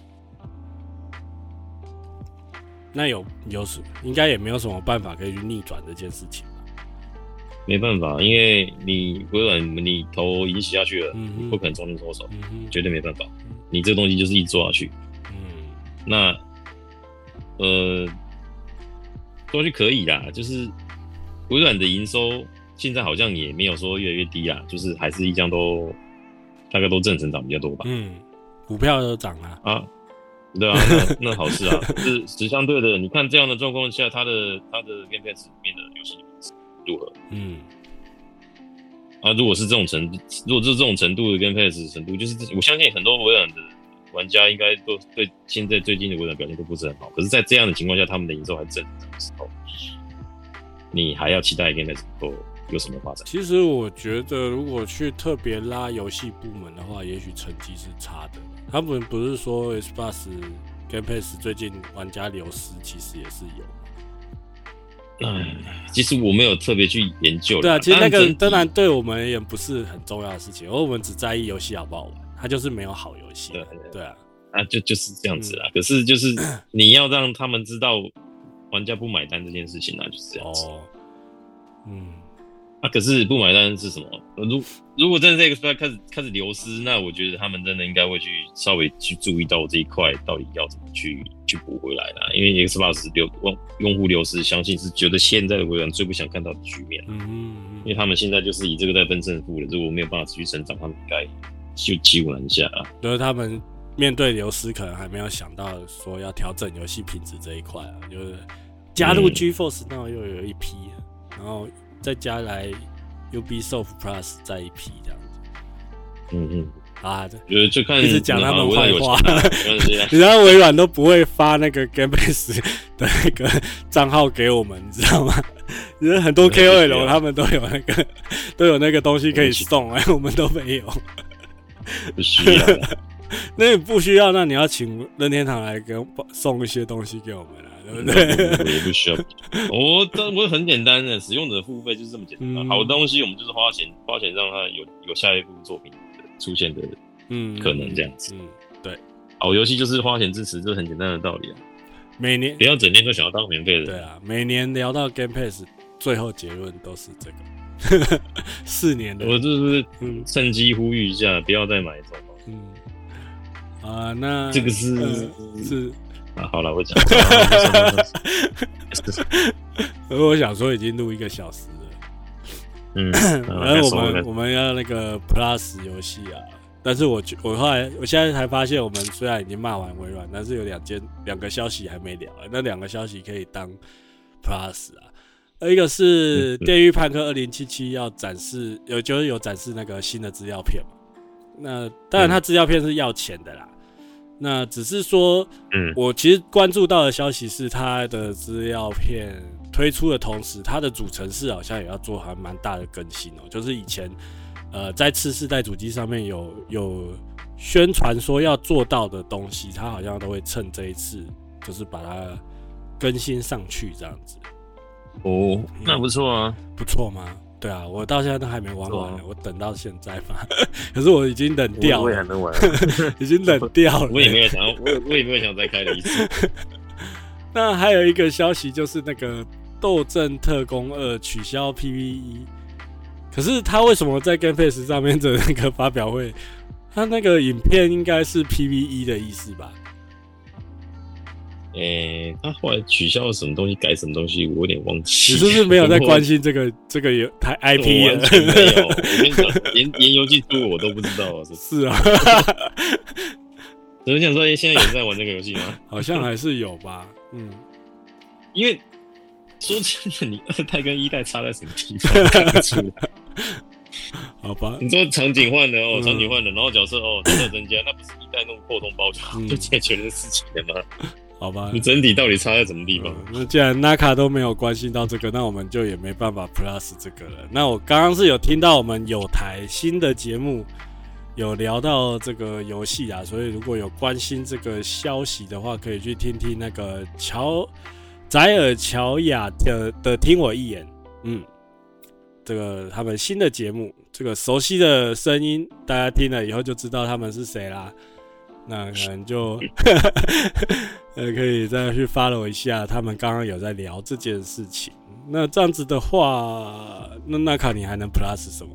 那有有什应该也没有什么办法可以去逆转这件事情。没办法，因为你微软你头已经洗下去了，嗯、不可能重新脱手，嗯，绝对没办法。你这个东西就是一直做下去。那，呃，说句可以啦，就是微软的营收现在好像也没有说越来越低啊，就是还是一样都大概都正成长比较多吧。嗯，股票都涨了啊，对啊，那那好事啊。是是相对的，你看这样的状况下，它的它的 Game Pass 里面的游戏如何？嗯，啊，如果是这种程度，如果是这种程度的 Game Pass 程度，就是我相信很多微软的。玩家应该都对现在最近的微软表现都不是很好，可是，在这样的情况下，他们的营收还正常的时候，你还要期待 Game 后有什么发展？其实我觉得，如果去特别拉游戏部门的话，也许成绩是差的。他们不是说 Xbox Game Pass 最近玩家流失，其实也是有。嗯，其实我没有特别去研究。对啊，其实那个当然对我们而言不是很重要的事情，而我们只在意游戏好不好玩。它就是没有好游戏，对对啊，啊就就是这样子啊。可是就是你要让他们知道玩家不买单这件事情啊，就是这样子。哦嗯，啊，可是不买单是什么？如如果真的这个开始开始流失，那我觉得他们真的应该会去稍微去注意到这一块到底要怎么去去补回来啦。因为 Xbox 流用用户流失，相信是觉得现在的微软最不想看到的局面。嗯嗯，因为他们现在就是以这个在分胜负了，如果没有办法持续成长，他们应该。就几乎难下啊，就是他们面对流失，可能还没有想到说要调整游戏品质这一块啊。就是加入 GeForce Now 又有一批，然后再加来 Ubisoft Plus 再一批这样子。嗯嗯啊，就就看一直讲他们坏话。你知道微软都不会发那个 Game Pass 的那个账号给我们，你知道吗？因 为很多 KOL 他们都有那个都有那个东西可以送，哎，我们都没有。不需要，那你不需要，那你要请任天堂来给送一些东西给我们啊，对不对？我也不需要，我这 我很简单的，使用者付费就是这么简单。嗯、好东西我们就是花钱，花钱让它有有下一部作品出现的，嗯，可能这样子。嗯，对，好游戏就是花钱支持，这很简单的道理啊。每年不要整天都想要当免费的。对啊，每年聊到 Game Pass，最后结论都是这个。四年的，我就是趁机呼吁一下，不要再买这种。嗯，啊，那这个是、呃、是啊，好了，我讲。而 我想说，已经录一个小时了。嗯，然后我们我们要那个 Plus 游戏啊，但是我我后来我现在才发现，我们虽然已经骂完微软，但是有两件两个消息还没聊，那两个消息可以当 Plus 啊。一个是《电狱判客二零七七》要展示，有就是有展示那个新的资料片嘛。那当然，它资料片是要钱的啦。那只是说，嗯，我其实关注到的消息是，它的资料片推出的同时，它的主程式好像也要做还蛮大的更新哦。就是以前，呃，在次世代主机上面有有宣传说要做到的东西，它好像都会趁这一次，就是把它更新上去这样子。哦，那不错啊，不错吗？对啊，我到现在都还没玩完呢，我等到现在吧。可是我已经冷掉了，我也还能玩，已经冷掉了。我也没有想要，我我也没有想再开了一次。那还有一个消息就是那个《斗阵特工二》取消 PVE，可是他为什么在 Game Pass 上面的那个发表会，他那个影片应该是 PVE 的意思吧？诶、欸，他后来取消了什么东西，改什么东西，我有点忘记。你是不是没有在关心这个这个有台 IP？没有，我跟你讲，连连游戏出我都不知道。是是啊，只是想说，现在有人在玩这个游戏吗？好像还是有吧。嗯，因为说真的，你二代跟一代差在什么地方？看不出来。好吧，你说场景换了哦，场景换了，然后角色哦，角色增加，那不是一代那种破洞包就就解决的事情了吗？好吧，你整体到底差在什么地方？嗯、那既然 Naka 都没有关心到这个，那我们就也没办法 Plus 这个了。那我刚刚是有听到我们有台新的节目有聊到这个游戏啊，所以如果有关心这个消息的话，可以去听听那个乔宰尔乔雅的的听我一眼，嗯，这个他们新的节目，这个熟悉的声音，大家听了以后就知道他们是谁啦。那可能就 呃可以再去 follow 一下，他们刚刚有在聊这件事情。那这样子的话，那那卡你还能 plus 什么？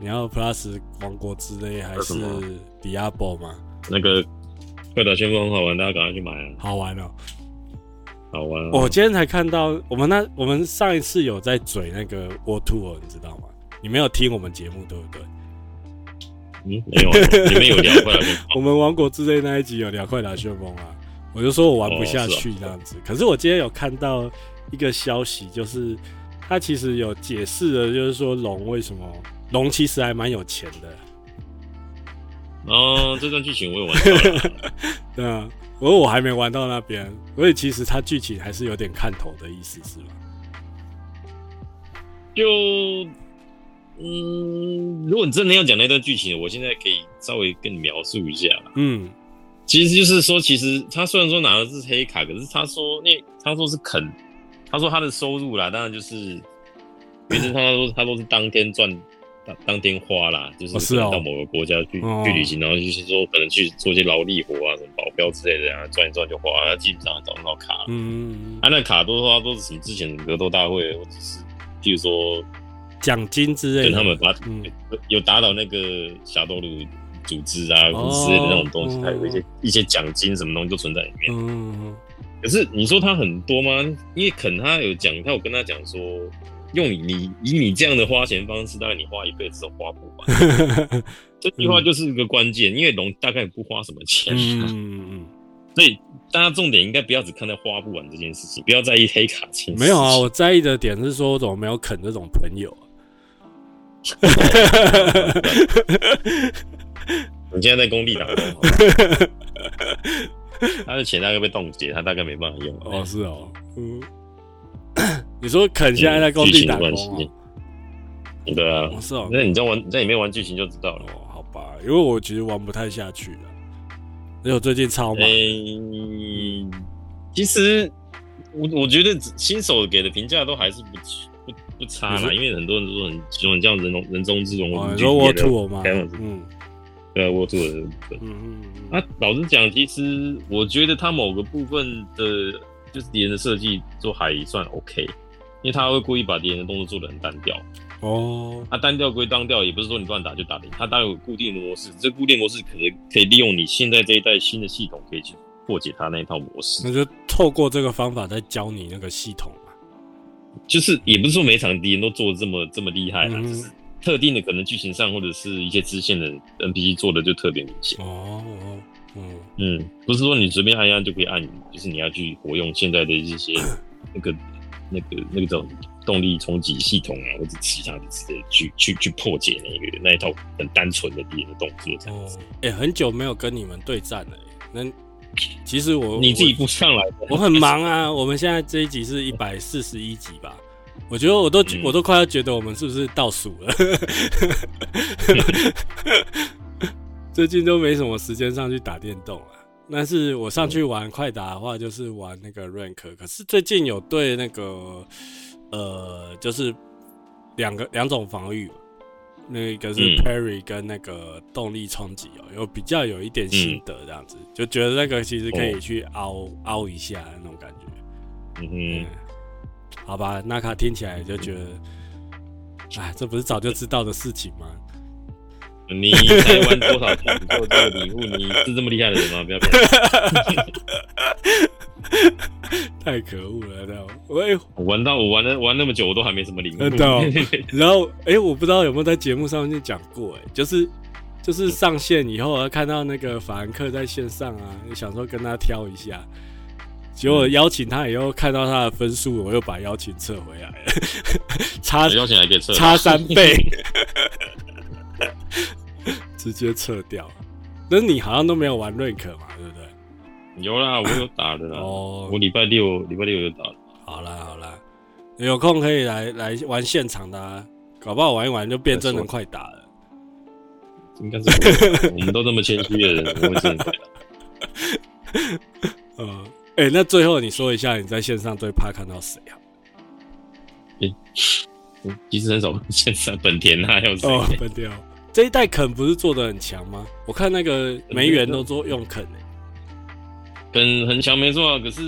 你要 plus 王国之泪还是 Diablo 吗？那个快打先锋很好玩，大家赶快去买啊！好玩哦，好玩哦。我今天才看到，我们那我们上一次有在嘴那个 World Tour，你知道吗？你没有听我们节目对不对？嗯，没有，你们有聊快打旋风。我们王国之泪那一集有聊快打旋风啊，我就说我玩不下去这样子。哦啊、可是我今天有看到一个消息，就是他其实有解释了，就是说龙为什么龙其实还蛮有钱的。哦，这段剧情我有玩到了。对啊，不过我还没玩到那边，所以其实他剧情还是有点看头的意思，是吧？就。嗯，如果你真的要讲那段剧情，我现在可以稍微跟你描述一下。嗯，其实就是说，其实他虽然说拿的是黑卡，可是他说那他说是肯，他说他的收入啦，当然就是原则上他说他都是当天赚，当当天花啦，就是到某个国家去、哦、去旅行，然后就是说可能去做一些劳力活啊，什么保镖之类的啊，赚一赚就花，他基本上找不到卡。嗯，他、啊、那卡都说他都是什么之前的格斗大会，或者是譬如说。奖金之类的，跟他们打，嗯、有打倒那个侠斗鲁组织啊，哦、之类的那种东西，还有一些、嗯、一些奖金什么东西都存在里面。嗯，可是你说他很多吗？因为肯他有讲，他有跟他讲说，用你你以你这样的花钱方式，大概你花一辈子都花不完。这句话就是一个关键，嗯、因为龙大概不花什么钱。嗯嗯嗯。所以大家重点应该不要只看到花不完这件事情，不要在意黑卡钱。没有啊，我在意的点是说，我怎么没有肯这种朋友？你现在在工地打工，他的钱大概被冻结，他大概没办法用。哦，是哦，嗯，你说肯现在在工地打工，对啊，是哦。那你在玩，你在里面玩剧情就知道了。哦，好吧，因为我其实玩不太下去了，因为我最近超忙。其实我我觉得新手给的评价都还是不错。不差啦，因为很多人都说很喜欢这样人龙人中之龙，或者是沃兔吗？嗯，对啊，沃土的部分。嗯嗯嗯。啊，老实讲，其实我觉得他某个部分的，就是敌人的设计都还算 OK，因为他会故意把敌人的动作做得很单调。哦。啊，单调归单调，也不是说你乱打就打赢，他当然有固定的模式，这固定模式可能可以利用你现在这一代新的系统，可以去破解他那一套模式。那就透过这个方法再教你那个系统。就是也不是说每场敌人都做的这么这么厉害啦，嗯、就是特定的可能剧情上或者是一些支线的 NPC 做的就特别明显。哦，嗯嗯，不是说你随便按一按就可以按，就是你要去活用现在的一些 那个那个那个种动力冲击系统啊，或者其他的之类的去去去破解那个那一套很单纯的敌人的动作这样子。哎、哦欸，很久没有跟你们对战了，那。其实我你自己不上来，我很忙啊。我们现在这一集是一百四十一集吧？我觉得我都我都快要觉得我们是不是倒数了？最近都没什么时间上去打电动了。但是我上去玩快打的话，就是玩那个 rank。可是最近有对那个呃，就是两个两种防御。那个是 Perry 跟那个动力冲击哦，有比较有一点心得这样子，嗯、就觉得那个其实可以去凹凹一下那种感觉。嗯哼，好吧，纳卡听起来就觉得，哎，这不是早就知道的事情吗？你才玩多少钱做这个礼物？你是这么厉害的人吗？不要骗 太可恶了！知道吗？我玩到我玩了玩那么久，我都还没什么礼物。然后哎、欸，我不知道有没有在节目上面讲过，哎，就是就是上线以后看到那个法兰克在线上啊，想说跟他挑一下，结果邀请他以后看到他的分数，我又把邀请撤回来了，差邀请还可以撤，差三倍。直接撤掉，但是你好像都没有玩 rank 嘛，对不对？有啦，我有打的啦。哦，我礼拜六礼拜六有打。好啦好啦，有空可以来来玩现场的啊，搞不好玩一玩就变真人快打了。应该是，我们都这么谦虚的人，我会真的快打。嗯，哎、欸，那最后你说一下，你在线上最怕看到谁啊？欸、其实很少线上本田啊，还有谁？哦，本田。这一代肯不是做的很强吗？我看那个梅园都做用肯诶、欸，肯很强没错啊。可是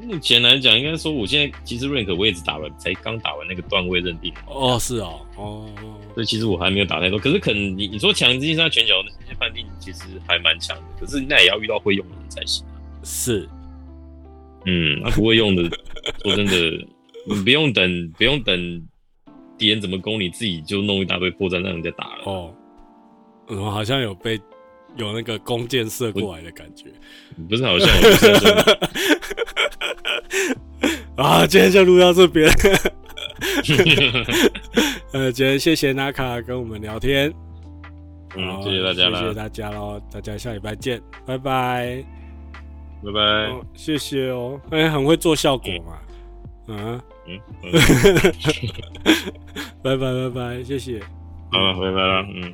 目前来讲，应该说我现在其实 rank 我也只打完，才刚打完那个段位认定。哦，是哦，哦，所以其实我还没有打太多。可是肯你你说强，实际上拳脚那些判定其实还蛮强的。可是那也要遇到会用的人才行。是，嗯，那不会用的，说真的，你不用等，不用等。敌人怎么攻，你自己就弄一大堆破绽让人家打了。哦，我、嗯、好像有被有那个弓箭射过来的感觉。不是好像 啊，今天就录到这边。呃，今天谢谢纳卡跟我们聊天。嗯，谢谢大家了，谢谢大家喽，大家下礼拜见，拜拜，拜拜、哦，谢谢哦，哎、欸，很会做效果嘛，嗯。啊。嗯，拜拜拜拜，谢谢，好，拜拜了，嗯。